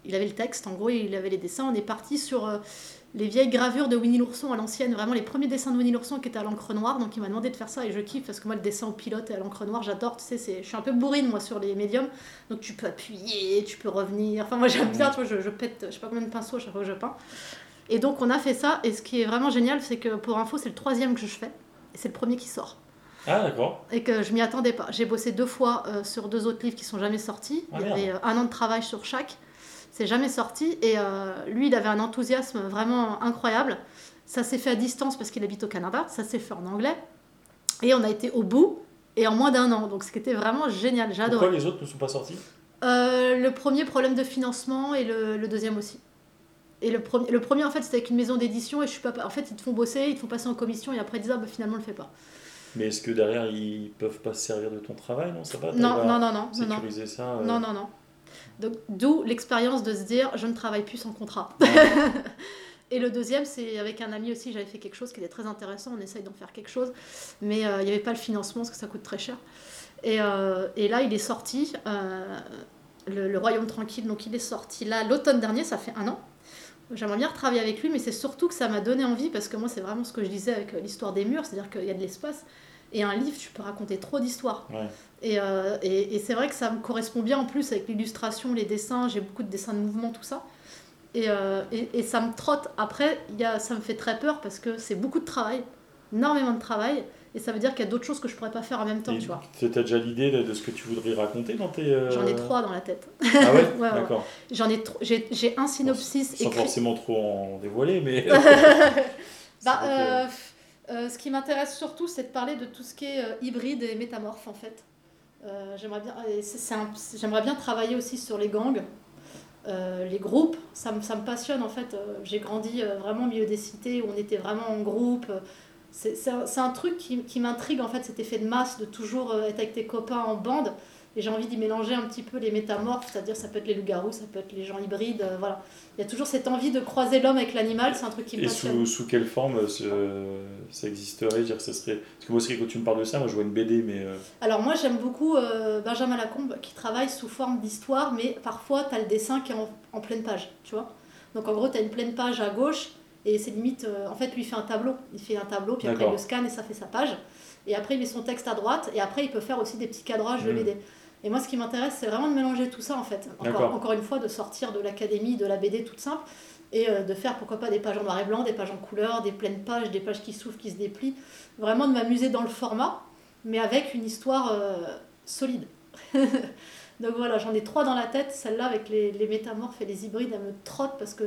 il avait le texte, en gros, il avait les dessins. On est parti sur les vieilles gravures de Winnie l'ourson à l'ancienne, vraiment les premiers dessins de Winnie l'ourson qui étaient à l'encre noire. Donc, il m'a demandé de faire ça et je kiffe parce que moi, le dessin au pilote et à l'encre noire, j'adore. Tu sais, c'est, je suis un peu bourrine, moi, sur les médiums. Donc, tu peux appuyer, tu peux revenir. Enfin, moi, j'aime bien, tu vois, je, je pète, je sais pas combien de pinceaux à chaque fois que je peins. Et donc on a fait ça, et ce qui est vraiment génial, c'est que pour info, c'est le troisième que je fais, c'est le premier qui sort. Ah, d'accord. Et que je m'y attendais pas. J'ai bossé deux fois euh, sur deux autres livres qui sont jamais sortis. Ah, il y avait euh, un an de travail sur chaque. C'est jamais sorti. Et euh, lui, il avait un enthousiasme vraiment incroyable. Ça s'est fait à distance parce qu'il habite au Canada. Ça s'est fait en anglais. Et on a été au bout, et en moins d'un an. Donc ce qui était vraiment génial. J'ai adoré. Pourquoi les autres ne sont pas sortis? Le premier problème de financement et le, le deuxième aussi. Et le premier, le premier en fait c'était avec une maison d'édition et je suis pas en fait ils te font bosser, ils te font passer en commission et après ils disent ah bah finalement on le fait pas. Mais est-ce que derrière, ils peuvent pas se servir de ton travail? Non, ça va Non non non non ça euh, non non non. Donc d'où l'expérience de se dire je ne travaille plus sans contrat. [LAUGHS] Et le deuxième, c'est avec un ami aussi, j'avais fait quelque chose qui était très intéressant, on essaye d'en faire quelque chose, mais euh, il n'y avait pas le financement parce que ça coûte très cher. Et, euh, et là, il est sorti, euh, le, le Royaume Tranquille, donc il est sorti là l'automne dernier, ça fait un an. J'aimerais bien retravailler avec lui, mais c'est surtout que ça m'a donné envie, parce que moi, c'est vraiment ce que je disais avec euh, l'histoire des murs, c'est-à-dire qu'il y a de l'espace, et un livre, tu peux raconter trop d'histoires. Ouais. Et, euh, et, et c'est vrai que ça me correspond bien en plus avec l'illustration, les dessins, j'ai beaucoup de dessins de mouvement, tout ça. Et, euh, et, et ça me trotte. Après, y a, ça me fait très peur parce que c'est beaucoup de travail, énormément de travail, et ça veut dire qu'il y a d'autres choses que je pourrais pas faire en même temps, Et tu vois. Tu as déjà l'idée de, de ce que tu voudrais raconter dans tes. euh, J'en ai trois dans la tête. Ah ouais, [LAUGHS] Ouais, ouais. D'accord. J'en ai, j'ai, j'ai un synopsis Sans écrit. forcément trop en dévoiler, mais. [LAUGHS] [LAUGHS] Bah, euh, euh, ce qui m'intéresse surtout, c'est de parler de tout ce qui est hybride et métamorphe en fait. J'aimerais bien, et c'est- c'est un- c'est- j'aimerais bien travailler aussi sur les gangs, euh, les groupes. Ça me, ça me passionne en fait. Euh, J'ai grandi euh, vraiment au milieu des cités où on était vraiment en groupe. C'est un, un truc qui, qui m'intrigue en fait, cet effet de masse de toujours euh, être avec tes copains en bande. Et j'ai envie d'y mélanger un petit peu les métamorphes, c'est-à-dire ça peut être les loups-garous, ça peut être les gens hybrides, euh, voilà. Il y a toujours cette envie de croiser l'homme avec l'animal, c'est un truc qui me Et passionne. sous, sous quelle forme euh, ça existerait? Dire, ça serait... Parce que moi aussi, quand tu me parles de ça, moi je vois une BD, mais. euh, Alors moi j'aime beaucoup euh, Benjamin Lacombe qui travaille sous forme d'histoire, mais parfois tu as le dessin qui est en, en pleine page, tu vois. Donc en gros tu as une pleine page à gauche et c'est limite, euh, en fait lui il fait un tableau, il fait un tableau puis après il le scanne et ça fait sa page. Et après il met son texte à droite et après il peut faire aussi des petits cadrages de Mhm. BD. Et moi ce qui m'intéresse c'est vraiment de mélanger tout ça en fait. Encore, encore une fois de sortir de l'académie, de la BD toute simple et euh, de faire pourquoi pas des pages en noir et blanc, des pages en couleur, des pleines pages, des pages qui s'ouvrent, qui se déplient. Vraiment de m'amuser dans le format mais avec une histoire euh, solide. [LAUGHS] Donc voilà, j'en ai trois dans la tête. Celle-là, avec les, les métamorphes et les hybrides, elle me trotte parce que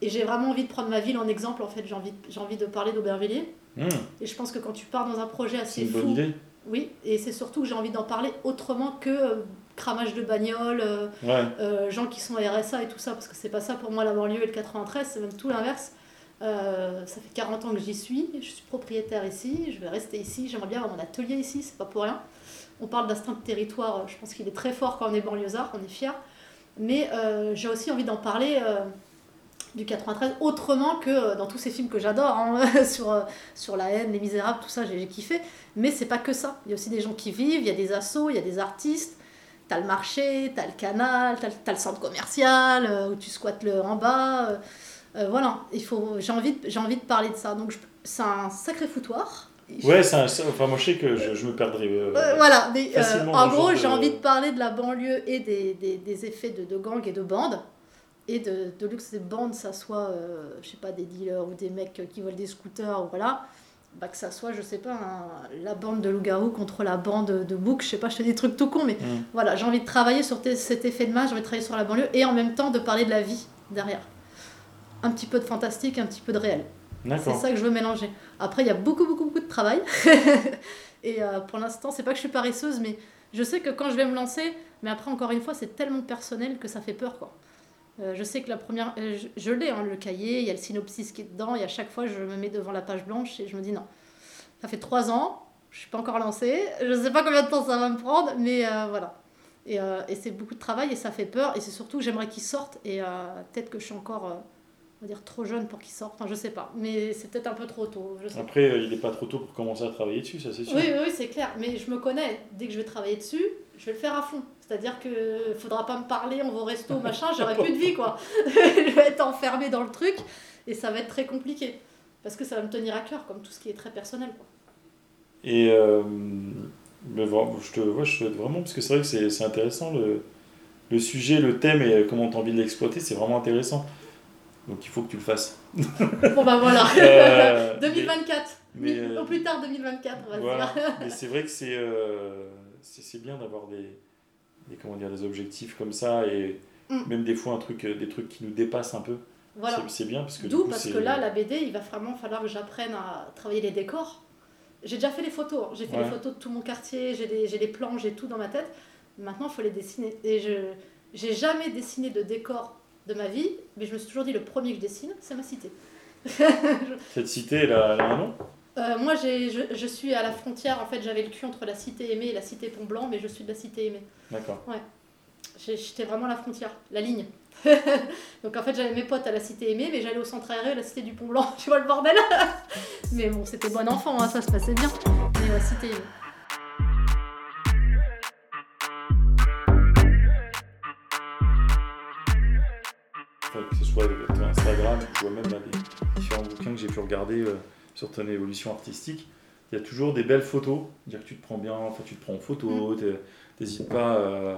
Et j'ai vraiment envie de prendre ma ville en exemple, en fait, j'ai envie, j'ai envie de parler d'Aubervilliers. Mmh, Et je pense que quand tu pars dans un projet c'est assez une fou, bonne idée. oui, et c'est surtout que j'ai envie d'en parler autrement que euh, cramage de bagnole, euh, Ouais. euh, gens qui sont à RSA et tout ça, parce que c'est pas ça pour moi la banlieue et le 93, c'est même tout l'inverse. Ça fait 40 ans que j'y suis, je suis propriétaire ici, je vais rester ici, j'aimerais bien avoir mon atelier ici, c'est pas pour rien. On parle d'instinct de territoire, je pense qu'il est très fort quand on est banlieusard, on est fier. Mais j'ai aussi envie d'en parler du 93 autrement que euh, dans tous ces films que j'adore, hein, [LAUGHS] sur, euh, sur la haine, les misérables, tout ça, j'ai kiffé. Mais c'est pas que ça. Il y a aussi des gens qui vivent, il y a des assos, il y a des artistes. T'as le marché, t'as le canal, t'as t'as le centre commercial euh, où tu squattes le en bas. euh, voilà, il faut, j'ai envie, de- j'ai envie de parler de ça. Donc c'est un sacré foutoir. Ouais, c'est un- enfin, moi je sais que je, je me perdrais. euh, Euh, voilà, mais, en gros, j'ai envie de parler de la banlieue et des, des, des effets de, de gangs et de bandes. Et de, de luxe des bandes, ça soit, euh, je sais pas, des dealers ou des mecs qui volent des scooters, ou voilà. Bah, que ça soit, je sais pas, un- la bande de loup-garou contre la bande de bouc, je sais pas, je fais des trucs tout cons, mais Mm. voilà, j'ai envie de travailler sur cet effet de masse, j'ai envie de travailler sur la banlieue et en même temps de parler de la vie derrière. Un petit peu de fantastique, un petit peu de réel. C'est ça que je veux mélanger. Après, il y a beaucoup, beaucoup, beaucoup de travail. [LAUGHS] et euh, pour l'instant, c'est pas que je suis paresseuse, mais je sais que quand je vais me lancer, mais après, encore une fois, c'est tellement personnel que ça fait peur, quoi. Euh, je sais que la première. euh, je je l'ai, hein, le cahier, il y a le synopsis qui est dedans, et à chaque fois, je me mets devant la page blanche et je me dis non. Ça fait trois ans, je suis pas encore lancée, je sais pas combien de temps ça va me prendre, mais euh, voilà. Et, et c'est beaucoup de travail et ça fait peur, et c'est surtout que j'aimerais qu'il sorte, et peut-être que je suis encore. on va dire trop jeune pour qu'il sorte, enfin je sais pas, mais c'est peut-être un peu trop tôt, je sais Après, il n'est pas trop tôt pour commencer à travailler dessus, ça c'est sûr. oui, oui, c'est clair. Mais je me connais. Dès que je vais travailler dessus, je vais le faire à fond. C'est-à-dire que faudra pas me parler, on va au resto, machin, j'aurai plus de vie, quoi. [LAUGHS] je vais être enfermée dans le truc et ça va être très compliqué. Parce que ça va me tenir à cœur, comme tout ce qui est très personnel, quoi. Et euh, mais je te vois, je souhaite vraiment, parce que c'est vrai que c'est intéressant le, le sujet, le thème et comment tu as envie de l'exploiter, c'est vraiment intéressant. Donc il faut que tu le fasses. [LAUGHS] Bon, bah voilà. [LAUGHS] Euh, 2024. mais, Mi- euh, Au plus tard 2024, on va Voilà. dire. Mais c'est vrai que c'est euh, bien d'avoir des, des, comment dire, des objectifs comme ça et Mm. même des fois un truc, euh, des trucs qui nous dépassent un peu. voilà. C'est- bien parce que D'où parce que là, la BD, il va vraiment falloir que j'apprenne à travailler les décors. J'ai déjà fait les photos, hein. j'ai fait Ouais. les photos de tout mon quartier, j'ai des, j'ai des plans, j'ai tout dans ma tête. Maintenant, il faut les dessiner. Et je j'ai jamais dessiné de décor de ma vie, mais je me suis toujours dit le premier que je dessine, c'est ma cité. [LAUGHS] Cette cité, elle a, elle a un nom? Euh, moi, je, je suis à la frontière, en fait, j'avais le cul entre la cité aimée et la cité Pont Blanc, mais je suis de la cité aimée. D'accord. J'ai- J'étais vraiment à la frontière, la ligne. [LAUGHS] Donc en fait, j'avais mes potes à la cité aimée, mais j'allais au centre aéré, à la cité du Pont Blanc. [LAUGHS] Tu vois le bordel [LAUGHS] Mais bon, c'était bon enfant, hein, ça se passait bien. Mais la cité aimée. Que ce soit ton Instagram, vois même là, des différents bouquins que j'ai pu regarder euh, sur ton évolution artistique. Il y a toujours des belles photos, dire que tu te prends bien, enfin tu te prends en photo, t'es- t'hésites pas euh,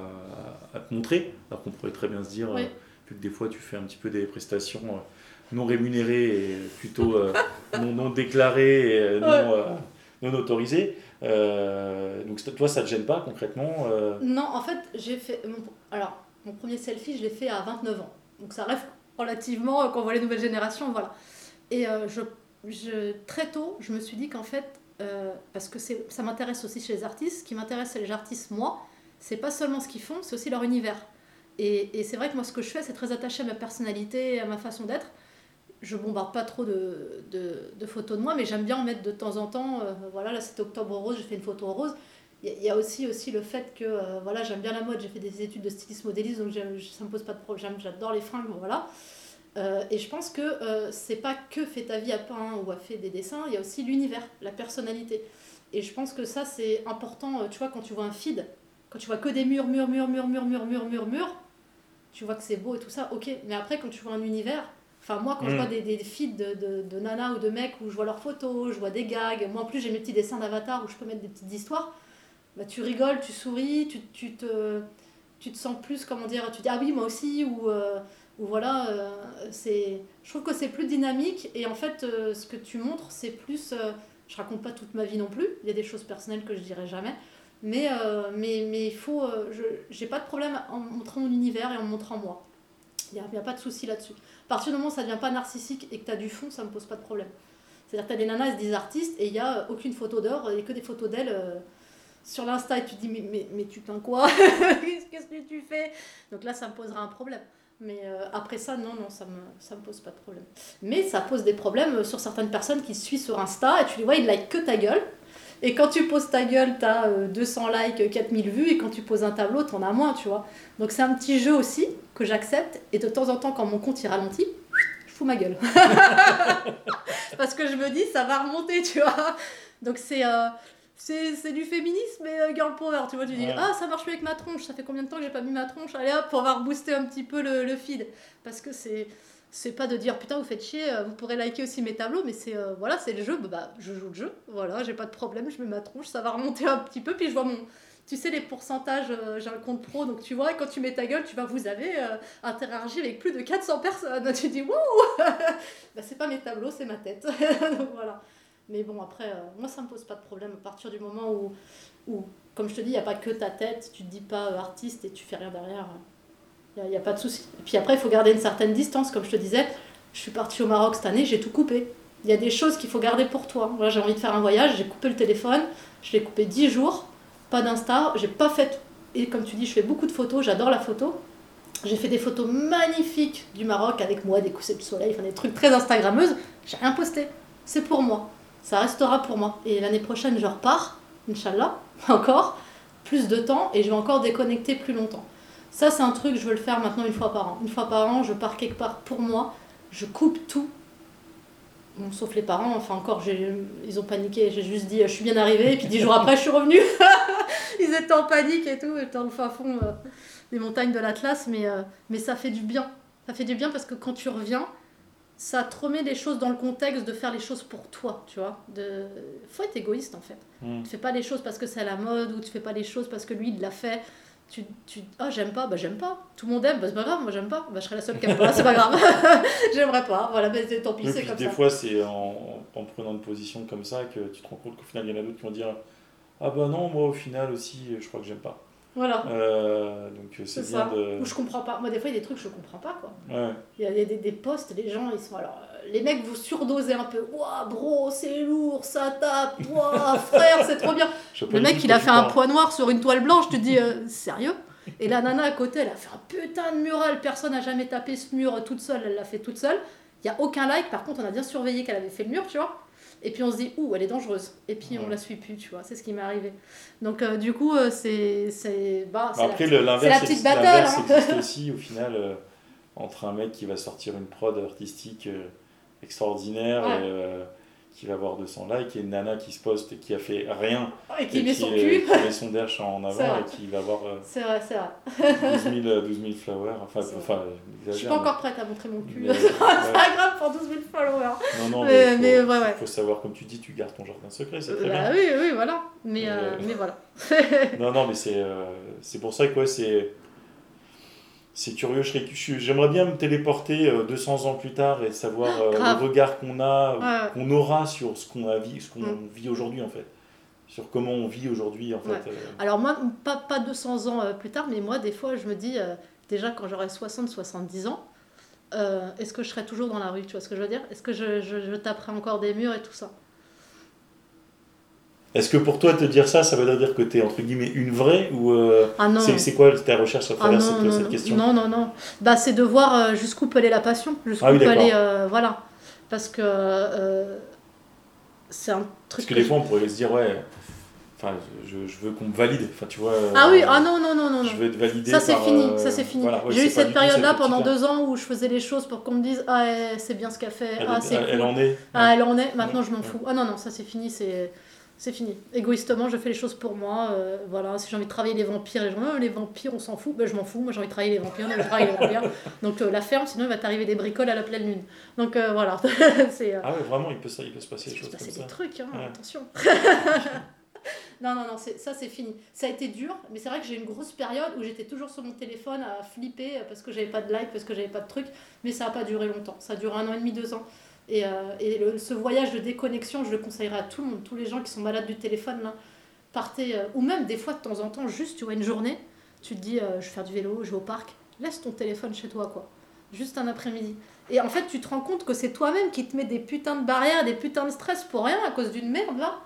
à, à te montrer, alors qu'on pourrait très bien se dire, Oui. euh, vu que des fois tu fais un petit peu des prestations euh, non rémunérées et plutôt non, non déclarées et non, Ouais. non autorisées. Donc toi ça te gêne pas concrètement Non, en fait, j'ai fait. Mon... Alors, mon premier selfie, je l'ai fait à 29 ans. Donc ça rêve relativement quand on voit les nouvelles générations, voilà. Et je, je, très tôt, je me suis dit qu'en fait, euh, parce que ça m'intéresse aussi chez les artistes, ce qui m'intéresse chez les artistes, moi, c'est pas seulement ce qu'ils font, c'est aussi leur univers. Et, c'est vrai que moi, ce que je fais, c'est très attaché à ma personnalité, à ma façon d'être. Je bombarde pas trop de, photos de moi, mais j'aime bien en mettre de temps en temps. euh, voilà, là c'était Octobre Rose, j'ai fait une photo rose. Il y a- aussi, aussi le fait que euh, voilà, j'aime bien la mode, j'ai fait des études de styliste modéliste, donc ça me pose pas de problème, j'adore les fringues, voilà. Euh, et je pense que euh, c'est pas que fait ta vie à peint ou à fait des dessins, il y a aussi l'univers, la personnalité. Et je pense que ça c'est important, euh, tu vois, quand tu vois un feed, quand tu vois que des murs, murs, murs, murs, murs, murs, murs, murs, murs, tu vois que c'est beau et tout ça, ok. Mais après, quand tu vois un univers, enfin moi quand je Mm. vois des, des feeds de, de, de nanas ou de mecs où je vois leurs photos, je vois des gags, moi en plus j'ai mes petits dessins d'avatar où je peux mettre des petites histoires, bah, tu rigoles, tu souris, tu, tu, te, tu te sens plus, comment dire, tu dis ah oui, moi aussi, ou, euh, ou voilà, euh, c'est, je trouve que c'est plus dynamique et en fait, euh, ce que tu montres, c'est plus, euh, je raconte pas toute ma vie non plus, il y a des choses personnelles que je dirai jamais, mais, mais, mais il faut, je, j'ai pas de problème en montrant mon univers et en montrant moi. Il n'y a, pas de souci là-dessus. À partir du moment où ça ne devient pas narcissique et que tu as du fond, ça ne me pose pas de problème. C'est-à-dire que tu as des nanas, disent artistes et il n'y a aucune photo d'or et que des photos d'elles sur l'Insta et tu te dis mais, mais, mais tu t'en quoi? [LAUGHS] Qu'est-ce que tu fais? Donc là, ça me posera un problème. Mais euh, après ça, non, non, ça me, ça me pose pas de problème. Mais ça pose des problèmes sur certaines personnes qui suivent sur Insta et tu les vois, ils like que ta gueule. Et quand tu poses ta gueule, tu as 200 likes, 4000 vues, et quand tu poses un tableau, tu en as moins, tu vois. Donc c'est un petit jeu aussi que j'accepte, et de temps en temps, quand mon compte il ralentit, je fous ma gueule. [LAUGHS] Parce que je me dis, ça va remonter, tu vois. Donc c'est. Euh, c'est du féminisme et euh, girl power, tu vois, tu dis ah ça marche mieux avec ma tronche, ça fait combien de temps que j'ai pas mis ma tronche, allez hop, pour avoir boosté un petit peu le, le feed. Parce que c'est c'est pas de dire putain vous faites chier euh, vous pourrez liker aussi mes tableaux mais c'est euh, voilà c'est le jeu bah je joue le jeu voilà j'ai pas de problème je mets ma tronche ça va remonter un petit peu puis je vois mon tu sais les pourcentages euh, j'ai un compte pro donc tu vois quand tu mets ta gueule tu vas vous avez interagi avec plus de 400 personnes [LAUGHS] tu dis wouh! [LAUGHS] Bah c'est pas mes tableaux c'est ma tête [LAUGHS] donc voilà mais bon après moi ça me pose pas de problème à partir du moment où, où comme je te dis il y a pas que ta tête tu te dis pas artiste et tu fais rien derrière il n'y a, pas de souci. Et puis après, il faut garder une certaine distance. Comme je te disais, je suis partie au Maroc cette année, j'ai tout coupé. Il y a des choses qu'il faut garder pour toi. Moi, j'ai envie de faire un voyage, j'ai coupé le téléphone, je l'ai coupé 10 jours, pas d'Insta, j'ai pas fait. Et comme tu dis, je fais beaucoup de photos, j'adore la photo. J'ai fait des photos magnifiques du Maroc avec moi, des coussins de soleil, des trucs très Instagrammeuses. J'ai rien posté. C'est pour moi. Ça restera pour moi. Et l'année prochaine, je repars, Inch'Allah, [LAUGHS] encore, plus de temps et je vais encore déconnecter plus longtemps. Ça, c'est un truc, je veux le faire maintenant une fois par an. Une fois par an, je pars quelque part pour moi, je coupe tout. Bon, sauf les parents, enfin encore, ils ont paniqué. J'ai juste dit, je suis bien arrivée, et puis dix jours après, je suis revenue. [LAUGHS] ils étaient en panique et tout, étant le fin fond euh, des montagnes de l'Atlas, mais, euh, mais ça fait du bien. Ça fait du bien parce que quand tu reviens, ça te remet les choses dans le contexte de faire les choses pour toi, tu vois. De... faut être égoïste en fait. Mm. Tu fais pas les choses parce que c'est à la mode ou tu fais pas les choses parce que lui il l'a fait. Tu, tu ah j'aime pas bah j'aime pas. Tout le monde aime bah c'est pas grave moi j'aime pas. Bah je serai la seule qui aime pas c'est pas grave. [LAUGHS] J'aimerais pas. Voilà mais tant pis c'est comme des fois c'est en, en, prenant une position comme ça que tu te rends compte qu'au final il y en a d'autres qui vont dire ah bah non moi au final aussi je crois que j'aime pas voilà. Euh, donc c'est bien de. Ou je comprends pas. Moi, des fois, il y a des trucs que je comprends pas, quoi. Il y a, des, des posts, les gens, ils sont. Alors, euh, les mecs, vous surdosez un peu. Ouah, bro, c'est lourd, ça tape. Ouah, [LAUGHS] frère, c'est trop bien. Le mec, il a fait un point noir sur une toile blanche. Tu te dis, euh, sérieux? Et la nana à côté, elle a fait un putain de mural. Personne n'a jamais tapé ce mur toute seule. Elle l'a fait toute seule. Il n'y a aucun like. Par contre, on a bien surveillé qu'elle avait fait le mur, tu vois. Et puis on se dit, ouh, elle est dangereuse. Et puis on la suit plus, tu vois. C'est ce qui m'est arrivé. Donc euh, du coup, euh, c'est. c'est bah, Après, l'inverse, la petite battle. Hein. existe [LAUGHS] aussi, au final, euh, entre un mec qui va sortir une prod artistique extraordinaire et qui va avoir 200 likes et une nana qui se poste et qui a fait rien et qui, met, son cul. qui met son derche en avant et qui va avoir euh, c'est vrai, c'est vrai. 12 000, 12 000 followers. Enfin, enfin je suis pas encore prête à montrer mon cul c'est pas grave pour 12 000 followers. Non non mais, il faut, ouais, ouais. faut savoir comme tu dis tu gardes ton jardin secret c'est très bah, bien. oui oui voilà. Mais, euh, mais voilà. [LAUGHS] Non non mais c'est euh, c'est pour ça que c'est c'est curieux. J'aimerais bien me téléporter 200 euh, ans plus tard et savoir euh, le regard qu'on a, qu'on aura sur ce qu'on vit, ce qu'on mm. vit aujourd'hui en fait. Sur comment on vit aujourd'hui en fait. Euh. Alors moi, pas, pas 200 ans plus tard, mais moi des fois je me dis, déjà quand j'aurai 60-70 ans, est-ce que je serai toujours dans la rue Tu vois ce que je veux dire? Est-ce que je, je, je taperai encore des murs et tout ça? Est-ce que pour toi, te dire ça, ça veut dire que tu es entre guillemets une vraie ou euh, ah c'est quoi ta recherche à travers ah cette, cette, question? Non, non, non. Bah, c'est de voir euh, jusqu'où peut aller la passion. Jusqu'où ah, oui, peut aller. Euh, voilà. Parce que c'est un truc. Parce que, des fois, on pourrait se dire, ouais. Enfin, je, je veux qu'on me valide. Enfin, tu vois. Ah oui, ah non, non, non, non. Je veux être validé. Ça, c'est fini. Ça, c'est fini. J'ai eu cette période-là pendant deux ans où je faisais les choses pour qu'on me dise, ah, c'est bien ce qu'elle fait. Elle, ah, c'est elle, elle, en est. Ah, elle en est. Maintenant, je m'en fous. Ah non, non, ça, c'est fini. C'est c'est fini. Égoïstement, je fais les choses pour moi. Euh, voilà, si j'ai envie de travailler les vampires, les gens, oh, les vampires, on s'en fout. Ben, je m'en fous. Moi, j'ai envie de travailler les vampires, je travaille les vampires. Donc, euh, la ferme, sinon, il va t'arriver des bricoles à la pleine lune. Donc, euh, voilà. [LAUGHS] c'est, Ah ouais, vraiment, il peut, il peut se passer des choses. Il peut se passer des trucs, hein, attention. [LAUGHS] non, non, non, ça, c'est fini. Ça a été dur, mais c'est vrai que j'ai une grosse période où j'étais toujours sur mon téléphone à flipper parce que j'avais pas de like, parce que j'avais pas de trucs. Mais ça n'a pas duré longtemps. Ça a duré un an et demi, deux ans. Et, euh, et ce voyage de déconnexion, je le conseillerais à tout le monde, tous les gens qui sont malades du téléphone, là, partez, euh, ou même des fois de temps en temps, juste tu vois une journée, tu te dis euh, je vais faire du vélo, je vais au parc, laisse ton téléphone chez toi quoi. Juste un après-midi. Et en fait, tu te rends compte que c'est toi-même qui te mets des putains de barrières, des putains de stress pour rien à cause d'une merde là.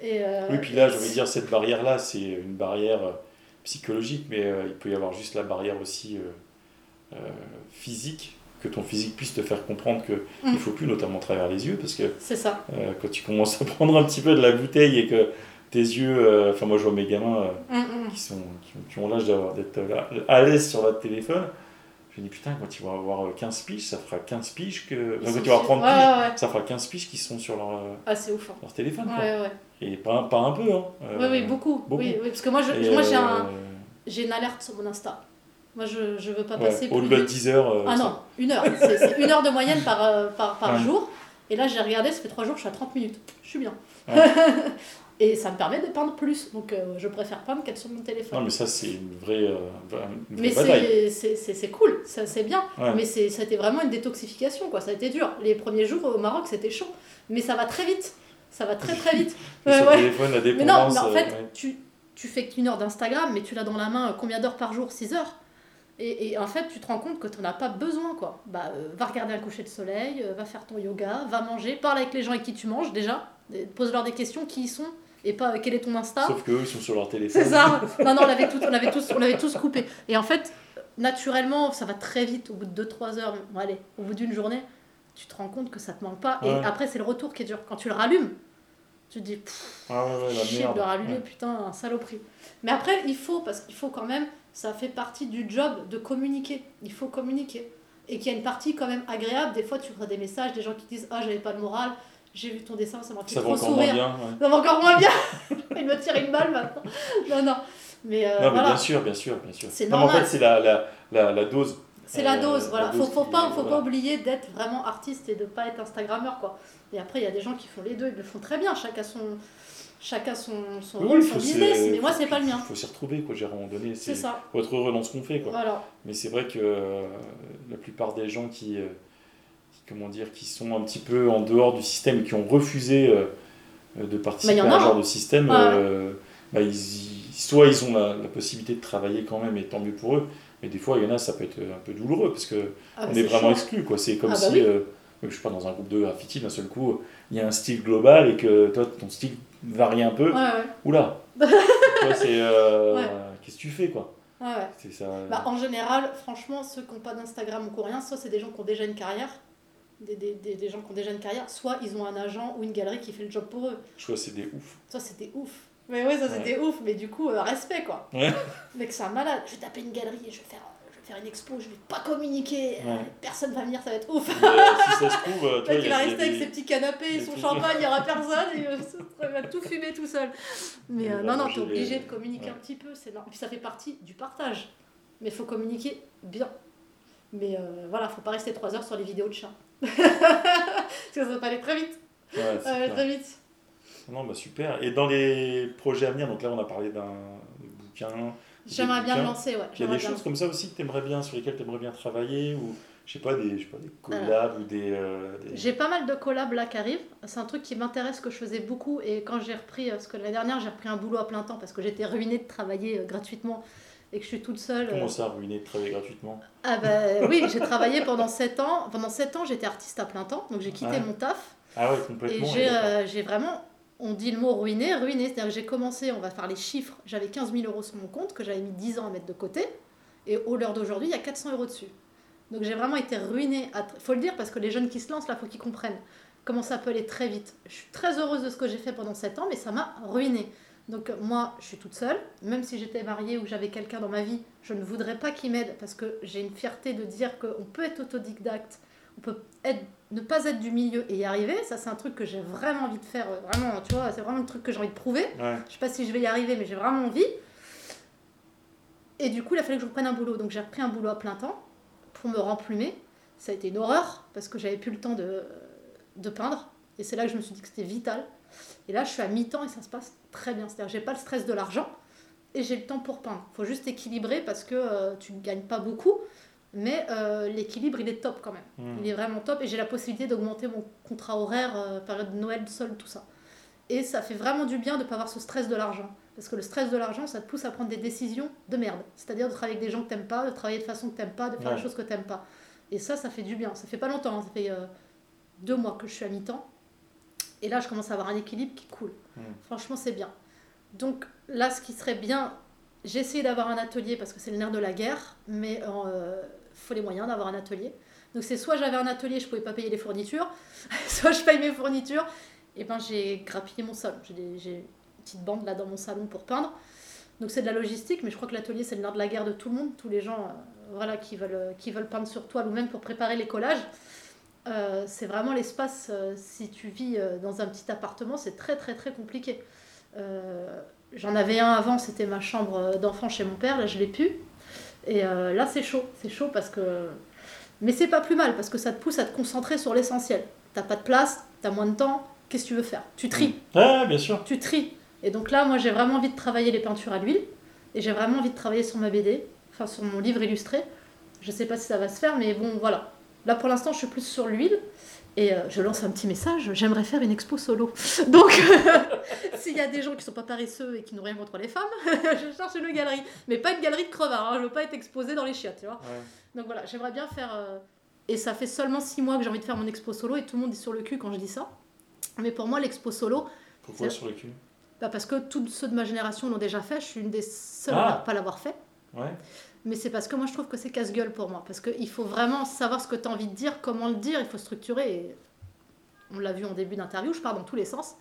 Et Oui, puis là, je veux dire, cette barrière-là, c'est une barrière psychologique, mais il peut y avoir juste la barrière aussi physique, que ton physique puisse te faire comprendre qu'il Mm. ne faut plus, notamment à travers les yeux, parce que ça. euh, quand tu commences à [LAUGHS] prendre un petit peu de la bouteille et que tes yeux, euh, enfin moi je vois mes gamins euh, Mm, mm. qui, sont, qui, ont, qui ont l'âge d'avoir- d'être à l'aise sur votre téléphone, je me dis putain, quand ils vont avoir euh, 15 piges, ça fera 15 piges que. Enfin, quand tu vas avoir 30 ouais, piges, ouais, ouais. ça fera 15 piges qui sont sur leur, Ah, ouf. hein. leur téléphone. quoi. Ouais. Et pas, pas un peu, hein. Oui, oui, beaucoup. beaucoup. Oui, oui, parce que moi, je, et, moi j'ai, un, j'ai une alerte sur mon Insta. Moi, je, je veux pas ouais, passer plus Au-delà de de... 10 heures. euh, Ah non, une heure. C'est, une heure de moyenne par, euh, par, par Ouais. jour. Et là, j'ai regardé, ça fait trois jours, je suis à 30 minutes. Je suis bien. Ouais. [LAUGHS] Et ça me permet de peindre plus. Donc, euh, je préfère peindre qu'être sur mon téléphone. Non, mais ça, c'est une vraie, euh, une vraie Mais c'est, cool, c'est bien. Mais ça a été vraiment une détoxification, quoi. Ça a été dur. Les premiers jours au Maroc, c'était chaud. Mais ça va très vite. Ça va très très vite. [LAUGHS] Téléphone, la Mais non, dépendance. mais en fait, tu, tu fais qu'une heure d'Instagram, mais tu l'as dans la main combien d'heures par jour? 6 heures? Et, et en fait, tu te rends compte que tu n'en as pas besoin, quoi. Bah, euh, va regarder un coucher de soleil, euh, va faire ton yoga, va manger, parle avec les gens avec qui tu manges déjà, pose-leur des questions, qui ils sont, et pas euh, quel est ton Insta. Sauf qu'eux, ils sont sur leur téléphone. C'est ça. [LAUGHS] Non, non, on l'avait tout- on l'avait tous, on tous coupé. Et en fait, naturellement, ça va très vite. Au bout de 2-3 heures, bon, allez, au bout d'une journée, tu te rends compte que ça te manque pas. Ouais. Et après, c'est le retour qui est dur. Quand tu le rallumes, tu te dis, Pff, Ah ouais, ouais, de rallumer, putain, un saloperie. Mais après, il faut, parce qu'il faut quand même, ça fait partie du job de communiquer. Il faut communiquer. Et qu'il y a une partie quand même agréable. Des fois, tu reçois des messages, des gens qui disent Ah, j'avais pas le moral, j'ai vu ton dessin, ça m'a fait Ça trop sourire. bien. ouais. Ça va encore moins bien. [LAUGHS] Il me tire une balle maintenant. Non, non. Mais, euh, non, mais voilà. bien sûr, bien sûr, bien sûr. C'est non, mais en normal. fait, c'est la, la, la, la dose. C'est la Euh, dose, voilà. dose Faut, faut qui- pas, faut voilà. pas oublier d'être vraiment artiste et de pas être Instagrammeur, quoi. Et après, il y a des gens qui font les deux, ils le font très bien. Chacun son, chacun son, son Oui, son business. Mais moi, c'est pas le mien. faut s'y retrouver, quoi, j'ai à un moment donné. C'est ça. faut être heureux dans ce qu'on fait, quoi. Voilà. Mais c'est vrai que euh, la plupart des gens qui, euh, qui, comment dire, qui sont un petit peu en dehors du système, qui ont refusé euh, de participer Bah, en à un a, genre hein. de système, Ouais. bah, ils, soit ils ont la, la possibilité de travailler quand même, et tant mieux pour eux, mais des fois, il y en a, ça peut être un peu douloureux, parce que Ah, bah, on est vraiment exclu, quoi. C'est comme Ah, bah si, oui. Je sais pas, dans un groupe de graffiti, d'un seul coup, il y a un style global et que toi, ton style varie un peu. Ouais, ouais. Oula [LAUGHS] c'est. euh, Ouais. Qu'est-ce que tu fais, quoi? Ouais, ouais. C'est ça. Bah, en général, franchement, ceux qui n'ont pas d'Instagram ou qui n'ont rien, soit c'est des gens qui ont déjà une carrière, des, des, des, des gens qui ont déjà une carrière, soit ils ont un agent ou une galerie qui fait le job pour eux. Je que c'est des ouf. Ça, c'était ouf. Mais oui, ça, c'était ouf. Mais du coup, euh, respect, quoi. Ouais. Mec, c'est un malade. Je vais taper une galerie et je vais faire, faire une expo, je vais pas communiquer. Ouais. Personne va venir, ça va être ouf. Mais, euh, si ça se trouve, euh, toi, il va rester avec des- ses petits canapés et son champagne, il n'y aura [LAUGHS] personne, et euh, il va tout fumer tout seul. Mais euh, non, non, manger t'es obligé les- de communiquer ouais. un petit peu, c'est normal. Puis ça fait partie du partage. Mais il faut communiquer bien. Mais euh, voilà, faut pas rester 3 heures sur les vidéos de chats. [LAUGHS] Parce que ça va aller très vite. Ouais, très vite. Non, bah super. Et dans les projets à venir, donc là, on a parlé d'un bouquin. J'aimerais bien me lancer, ouais. Il y a des bien. choses comme ça aussi que t'aimerais bien, sur lesquelles tu aimerais bien travailler ou je sais pas des, je sais pas, des collabs ou des. euh, des- J'ai pas mal de collabs là qui arrivent. C'est un truc qui m'intéresse, que je faisais beaucoup. Et quand j'ai repris, parce que l'année dernière, j'ai repris un boulot à plein temps parce que j'étais ruinée de travailler euh, gratuitement et que je suis toute seule. euh, Comment ça, ruiner de travailler gratuitement? Ah bah [LAUGHS] oui, j'ai travaillé pendant 7 ans. Pendant 7 ans, j'étais artiste à plein temps. Donc j'ai quitté Ouais. mon taf. Ah ouais, Et complètement. j'ai ouais, d'accord. euh, j'ai vraiment, on dit le mot ruiné, ruiné. C'est-à-dire que j'ai commencé, on va faire les chiffres. J'avais 15 000 euros sur mon compte que j'avais mis 10 ans à mettre de côté. Et au l'heure d'aujourd'hui, il y a 400 euros dessus. Donc j'ai vraiment été ruinée. Il faut le dire parce que les jeunes qui se lancent, là, faut qu'ils comprennent comment ça peut aller très vite. Je suis très heureuse de ce que j'ai fait pendant 7 ans, mais ça m'a ruinée. Donc euh, moi, je suis toute seule. Même si j'étais mariée ou j'avais quelqu'un dans ma vie, je ne voudrais pas qu'il m'aide parce que j'ai une fierté de dire qu'on peut être autodidacte, on peut être, ne pas être du milieu et y arriver. Ça, c'est un truc que j'ai vraiment envie de faire. euh, Vraiment, tu vois, c'est vraiment un truc que j'ai envie de prouver. Ouais. Je sais pas si je vais y arriver, mais j'ai vraiment envie. Et du coup, il a fallu que je reprenne un boulot. Donc j'ai repris un boulot à plein temps pour me remplumer. Ça a été une horreur parce que j'avais plus le temps de, de peindre. Et c'est là que je me suis dit que c'était vital. Et là, je suis à mi-temps et ça se passe très bien. C'est-à-dire que j'ai pas le stress de l'argent et j'ai le temps pour peindre. faut juste équilibrer parce que euh, tu ne gagnes pas beaucoup. Mais euh, l'équilibre, il est top quand même. Hmm. Il est vraiment top et j'ai la possibilité d'augmenter mon contrat horaire, euh, période de Noël, sol, tout ça. Et ça fait vraiment du bien de ne pas avoir ce stress de l'argent. Parce que le stress de l'argent, ça te pousse à prendre des décisions de merde. C'est-à-dire de travailler avec des gens que t'aimes pas, de travailler de façon que t'aimes pas, de faire Ouais. des choses que t'aimes pas. Et ça, ça fait du bien. Ça fait pas longtemps, hein. ça fait euh, deux mois que je suis à mi-temps. Et là, je commence à avoir un équilibre qui coule. Mm. Franchement, c'est bien. Donc là, ce qui serait bien, j'ai essayé d'avoir un atelier parce que c'est le nerf de la guerre, mais faut les moyens d'avoir un atelier. Donc c'est soit j'avais un atelier, je pouvais pas payer les fournitures, [LAUGHS] soit je paye mes fournitures. Et ben j'ai grappillé mon salon. J'ai une petite bande là dans mon salon pour peindre. Donc c'est de la logistique, mais je crois que l'atelier c'est nerf de la guerre de tout le monde, tous les gens euh, voilà, qui, veulent, euh, qui veulent peindre sur toile ou même pour préparer les collages. Euh, c'est vraiment l'espace, si tu vis dans un petit appartement, c'est très très très compliqué. J'en avais un avant, c'était ma chambre d'enfant chez mon père, là je l'ai plus. Et euh, là c'est chaud, c'est chaud parce que... Mais c'est pas plus mal parce que ça te pousse à te concentrer sur l'essentiel. T'as pas de place, t'as moins de temps, qu'est-ce que tu veux faire? Tu tries Ouais, bien sûr. tu tries. Et donc là, moi, j'ai vraiment envie de travailler les peintures à l'huile. Et j'ai vraiment envie de travailler sur ma BD, enfin sur mon livre illustré. Je sais pas si ça va se faire, mais bon, voilà. Là, pour l'instant, je suis plus sur l'huile. Et euh, je lance un petit message, j'aimerais faire une expo solo. [LAUGHS] Donc, [LAUGHS] s'il y a des gens qui sont pas paresseux et qui n'ont rien contre les femmes, [LAUGHS] je cherche une galerie. Mais pas une galerie de crevards, hein. je veux pas être exposée dans les chiottes, tu vois. Ouais. Donc voilà, j'aimerais bien faire. euh, Et ça fait seulement six mois que j'ai envie de faire mon expo solo et tout le monde est sur le cul quand je dis ça. Mais pour moi, l'expo solo, Pourquoi sur le cul? Bah parce que tous ceux de ma génération l'ont déjà fait, je suis une des seules Ah. à pas l'avoir fait. Ouais. Mais c'est parce que moi je trouve que c'est casse-gueule pour moi. Parce qu'il faut vraiment savoir ce que tu as envie de dire, comment le dire, il faut structurer. Et on l'a vu en début d'interview, je pars dans tous les sens.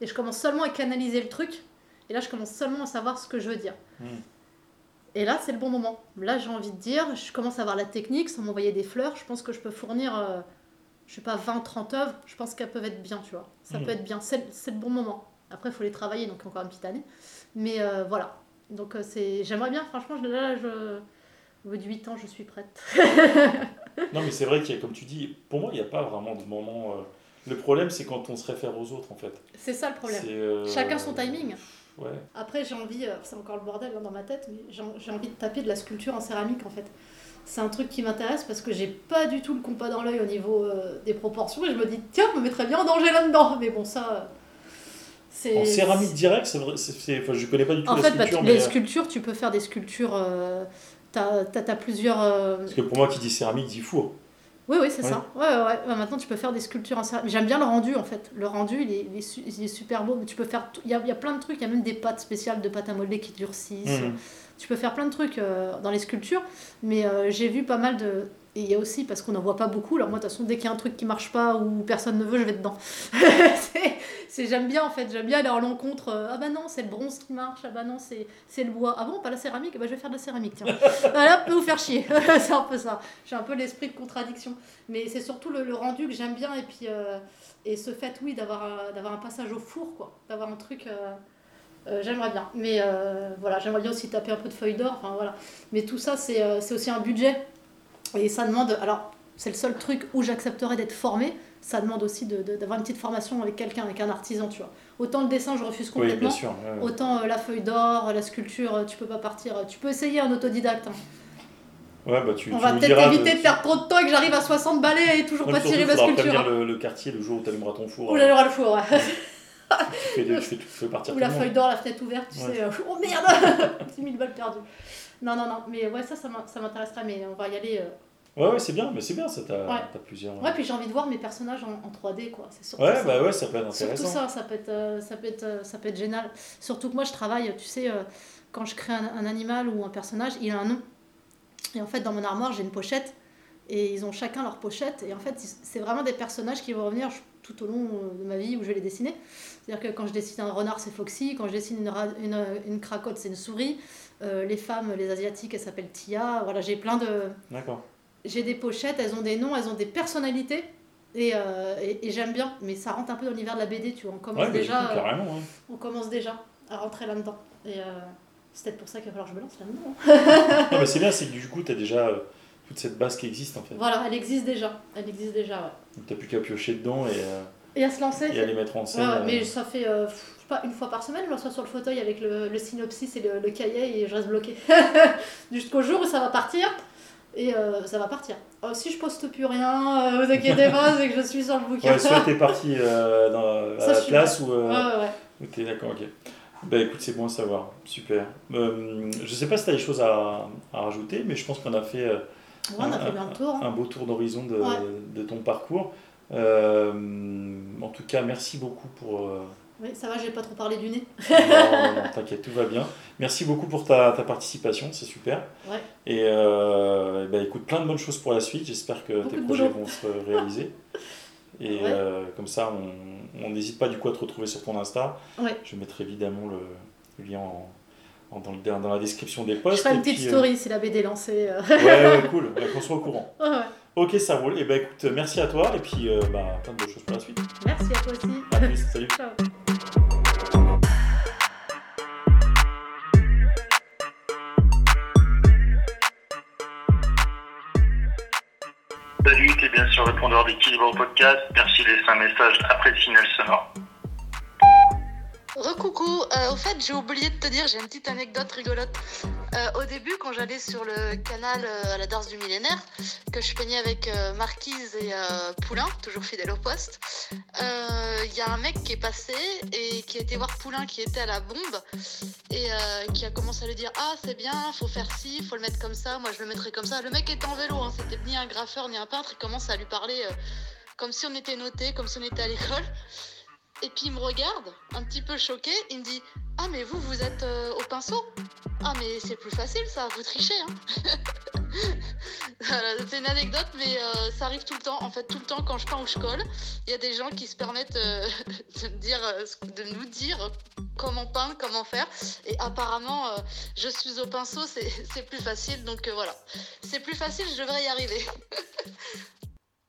Et je commence seulement à canaliser le truc. Et là je commence seulement à savoir ce que je veux dire. Mm. Et là c'est le bon moment. Là j'ai envie de dire, je commence à avoir la technique, sans m'envoyer des fleurs. Je pense que je peux fournir, euh, je sais pas, 20-30 œuvres. Je pense qu'elles peuvent être bien, tu vois. Ça Mm. peut être bien. C'est c'est le bon moment. Après il faut les travailler, donc encore une petite année. Mais euh, voilà. Donc euh, c'est, j'aimerais bien, franchement, je, là, je, au bout de 8 ans, je suis prête. Non, mais c'est vrai qu'il y a, comme tu dis, pour moi, il n'y a pas vraiment de moment. euh, Le problème, c'est quand on se réfère aux autres, en fait. C'est ça le problème. Euh, Chacun son timing. Ouais. Après, j'ai envie, c'est encore le bordel hein, dans ma tête, mais j'ai j'ai envie de taper de la sculpture en céramique en fait. C'est un truc qui m'intéresse parce que j'ai pas du tout le compas dans l'œil au niveau euh, des proportions et je me dis, tiens, je me mettrais bien en danger là-dedans. Mais bon, ça. C'est. En céramique direct, c'est vrai. c'est- c'est- Enfin, je connais pas du tout En la fait, bah, sculpture, les mais. euh, sculptures, tu peux faire des sculptures. euh, T'as t'as- t'as plusieurs. euh, Parce que pour moi, qui dit céramique dit four. Oui, oui, c'est Ouais. ça. Ouais, ouais, ouais. Bah, maintenant, tu peux faire des sculptures en céramique. J'aime bien le rendu, en fait. Le rendu, il est, il est, su- il est super beau. Mais tu peux faire... Il y a, il y a plein de trucs. Il y a même des pâtes spéciales de pâte à modeler qui durcissent. Mhm. Tu peux faire plein de trucs euh, dans les sculptures. Mais j'ai vu pas mal de... Et il y a aussi, parce qu'on n'en voit pas beaucoup, alors moi, de toute façon, dès qu'il y a un truc qui marche pas ou personne ne veut, je vais dedans. [LAUGHS] C'est- J'aime bien, en fait. J'aime bien aller en l'encontre. euh, ah bah non, c'est le bronze qui marche. Ah bah non, c'est c'est le bois. Ah bon, pas la céramique? Ah bah je vais faire de la céramique, tiens. [LAUGHS] Voilà, peut vous faire chier. [LAUGHS] c'est un peu ça. J'ai un peu l'esprit de contradiction. Mais c'est surtout le, le rendu que j'aime bien et puis euh, et ce fait oui d'avoir un, d'avoir un passage au four quoi, d'avoir un truc. euh, euh, j'aimerais bien. Mais euh, voilà, j'aimerais bien aussi taper un peu de feuilles d'or. Enfin voilà. Mais tout ça c'est euh, c'est aussi un budget et ça demande. Alors c'est le seul truc où j'accepterais d'être formé. Ça demande aussi d'avoir une petite formation avec quelqu'un, avec un artisan, tu vois. Autant le dessin, je refuse Oui, complètement. bien sûr. Autant euh, la feuille d'or, la sculpture, euh, tu peux pas partir. Tu peux essayer un autodidacte. hein. Ouais, bah, tu, On tu va peut-être éviter de- de faire trop de temps et que j'arrive à 60 balais et toujours Ouais, pas tirer ma sculpture. hein. le, le quartier le jour où tu allumeras ton four. Ou euh, j'allais le four, ouais. tu, fais, tu, fais, tu fais partir Ou la feuille d'or, la fenêtre ouverte, tu Ouais. sais. euh, oh merde [LAUGHS] 10 000 balles perdues. Non, non, non, mais ouais, ça, ça m'in- ça m'intéresserait, mais on va y aller. euh. Ouais, ouais, c'est bien, mais c'est bien, ça, t'as Ouais. plusieurs. Ouais, puis j'ai envie de voir mes personnages en, en 3D, quoi. C'est surtout Ouais, ça. bah ouais, ça peut être Surtout intéressant. ça, ça peut, être, euh, ça, peut être, euh, ça peut être génial. Surtout que moi, je travaille, tu sais, euh, quand je crée un, un animal ou un personnage, il a un nom. Et en fait, dans mon armoire, j'ai une pochette. Et ils ont chacun leur pochette. Et en fait, c'est vraiment des personnages qui vont revenir tout au long euh, de ma vie où je vais les dessiner. C'est-à-dire que quand je dessine un renard, c'est Foxy. Quand je dessine une, une, une cracotte, c'est une souris. Euh, les femmes, les asiatiques, elles s'appellent Tia. Voilà, j'ai plein de, D'accord. j'ai des pochettes, elles ont des noms, elles ont des personnalités. Et, euh, et, et j'aime bien, mais ça rentre un peu dans l'univers de la BD, tu vois. On commence, Ouais, déjà, coup, euh, carrément. hein. on commence déjà à rentrer là-dedans. Et euh, c'est peut-être pour ça qu'il va falloir que je me lance là-dedans. hein. [LAUGHS] Non, mais c'est bien, c'est que du coup, t'as déjà euh, toute cette base qui existe en fait. Voilà, elle existe déjà. Elle existe déjà, ouais. Donc t'as plus qu'à piocher dedans et, Et à se lancer. et à les mettre en Ouais, scène. ouais, euh, mais ça fait, euh, je sais pas, une fois par semaine, je sur le fauteuil avec le, le synopsis et le, le cahier et je reste bloqué. [LAUGHS] Jusqu'au jour où ça va partir. Et euh, ça va partir. Euh, si je poste plus rien, euh, vous inquiétez pas, c'est que je suis sur le bouquin. Ouais, soit t'es parti dans, à [LAUGHS] Ça, la place ou, Ouais, ouais, ouais. ou t'es d'accord, ok. Bah écoute, c'est bon à savoir, super. Euh, je sais pas si t'as des choses à, à rajouter, mais je pense qu'on a fait euh, on a fait bien le tour. Un, hein. beau tour d'horizon de, Ouais. de ton parcours. Euh, en tout cas, merci beaucoup pour. euh, Oui, ça va, j'ai pas trop parlé du nez. non, non, non, t'inquiète, tout va bien. Merci beaucoup pour ta, ta participation, c'est super. Ouais. Et euh, bah, écoute, plein de bonnes choses pour la suite. J'espère que Beaucoup tes projets boulot. vont se réaliser. [LAUGHS] Et Ouais. euh, comme ça, on n'hésite pas du coup à te retrouver sur ton Insta. Ouais. Je mettrai évidemment le, le lien en, en- dans, le, dans la description des Je posts. ferai une Et petite puis, euh, story si la BD est lancée. euh. ouais, ouais, [LAUGHS] cool, ouais, qu'on soit au courant. Ok, ça roule. Et ben écoute, merci à toi. Et puis, euh, bah, plein de choses pour la suite. Merci à toi aussi. À plus, salut. [LAUGHS] Ciao. Salut, t'es bien sur le répondeur d'équilibre au podcast. Merci de laisser un message après le signal sonore. Recoucou, euh, au fait j'ai oublié de te dire, j'ai une petite anecdote rigolote. Euh, au début quand j'allais sur le canal euh, à la danse du millénaire, que je peignais avec euh, Marquise et Poulain, toujours fidèle au poste, il y a un mec qui est passé et qui a été voir Poulain qui était à la bombe et qui a commencé à lui dire ah c'est bien, faut faire ci, faut le mettre comme ça, moi je le mettrai comme ça. Le mec était en vélo, hein, c'était ni un graffeur ni un peintre, il commence à lui parler comme si on était noté, comme si on était à l'école. Et puis il me regarde, un petit peu choqué, il me dit Ah, mais vous, vous êtes euh, au pinceau Ah, mais c'est plus facile ça, vous trichez. Hein [LAUGHS] c'est une anecdote, mais euh, ça arrive tout le temps. En fait, tout le temps, quand je peins ou je colle, il y a des gens qui se permettent euh, [LAUGHS] de, de nous dire comment peindre, comment faire. Et apparemment, je suis au pinceau, c'est plus facile. Donc voilà, c'est plus facile, je devrais y arriver. [LAUGHS]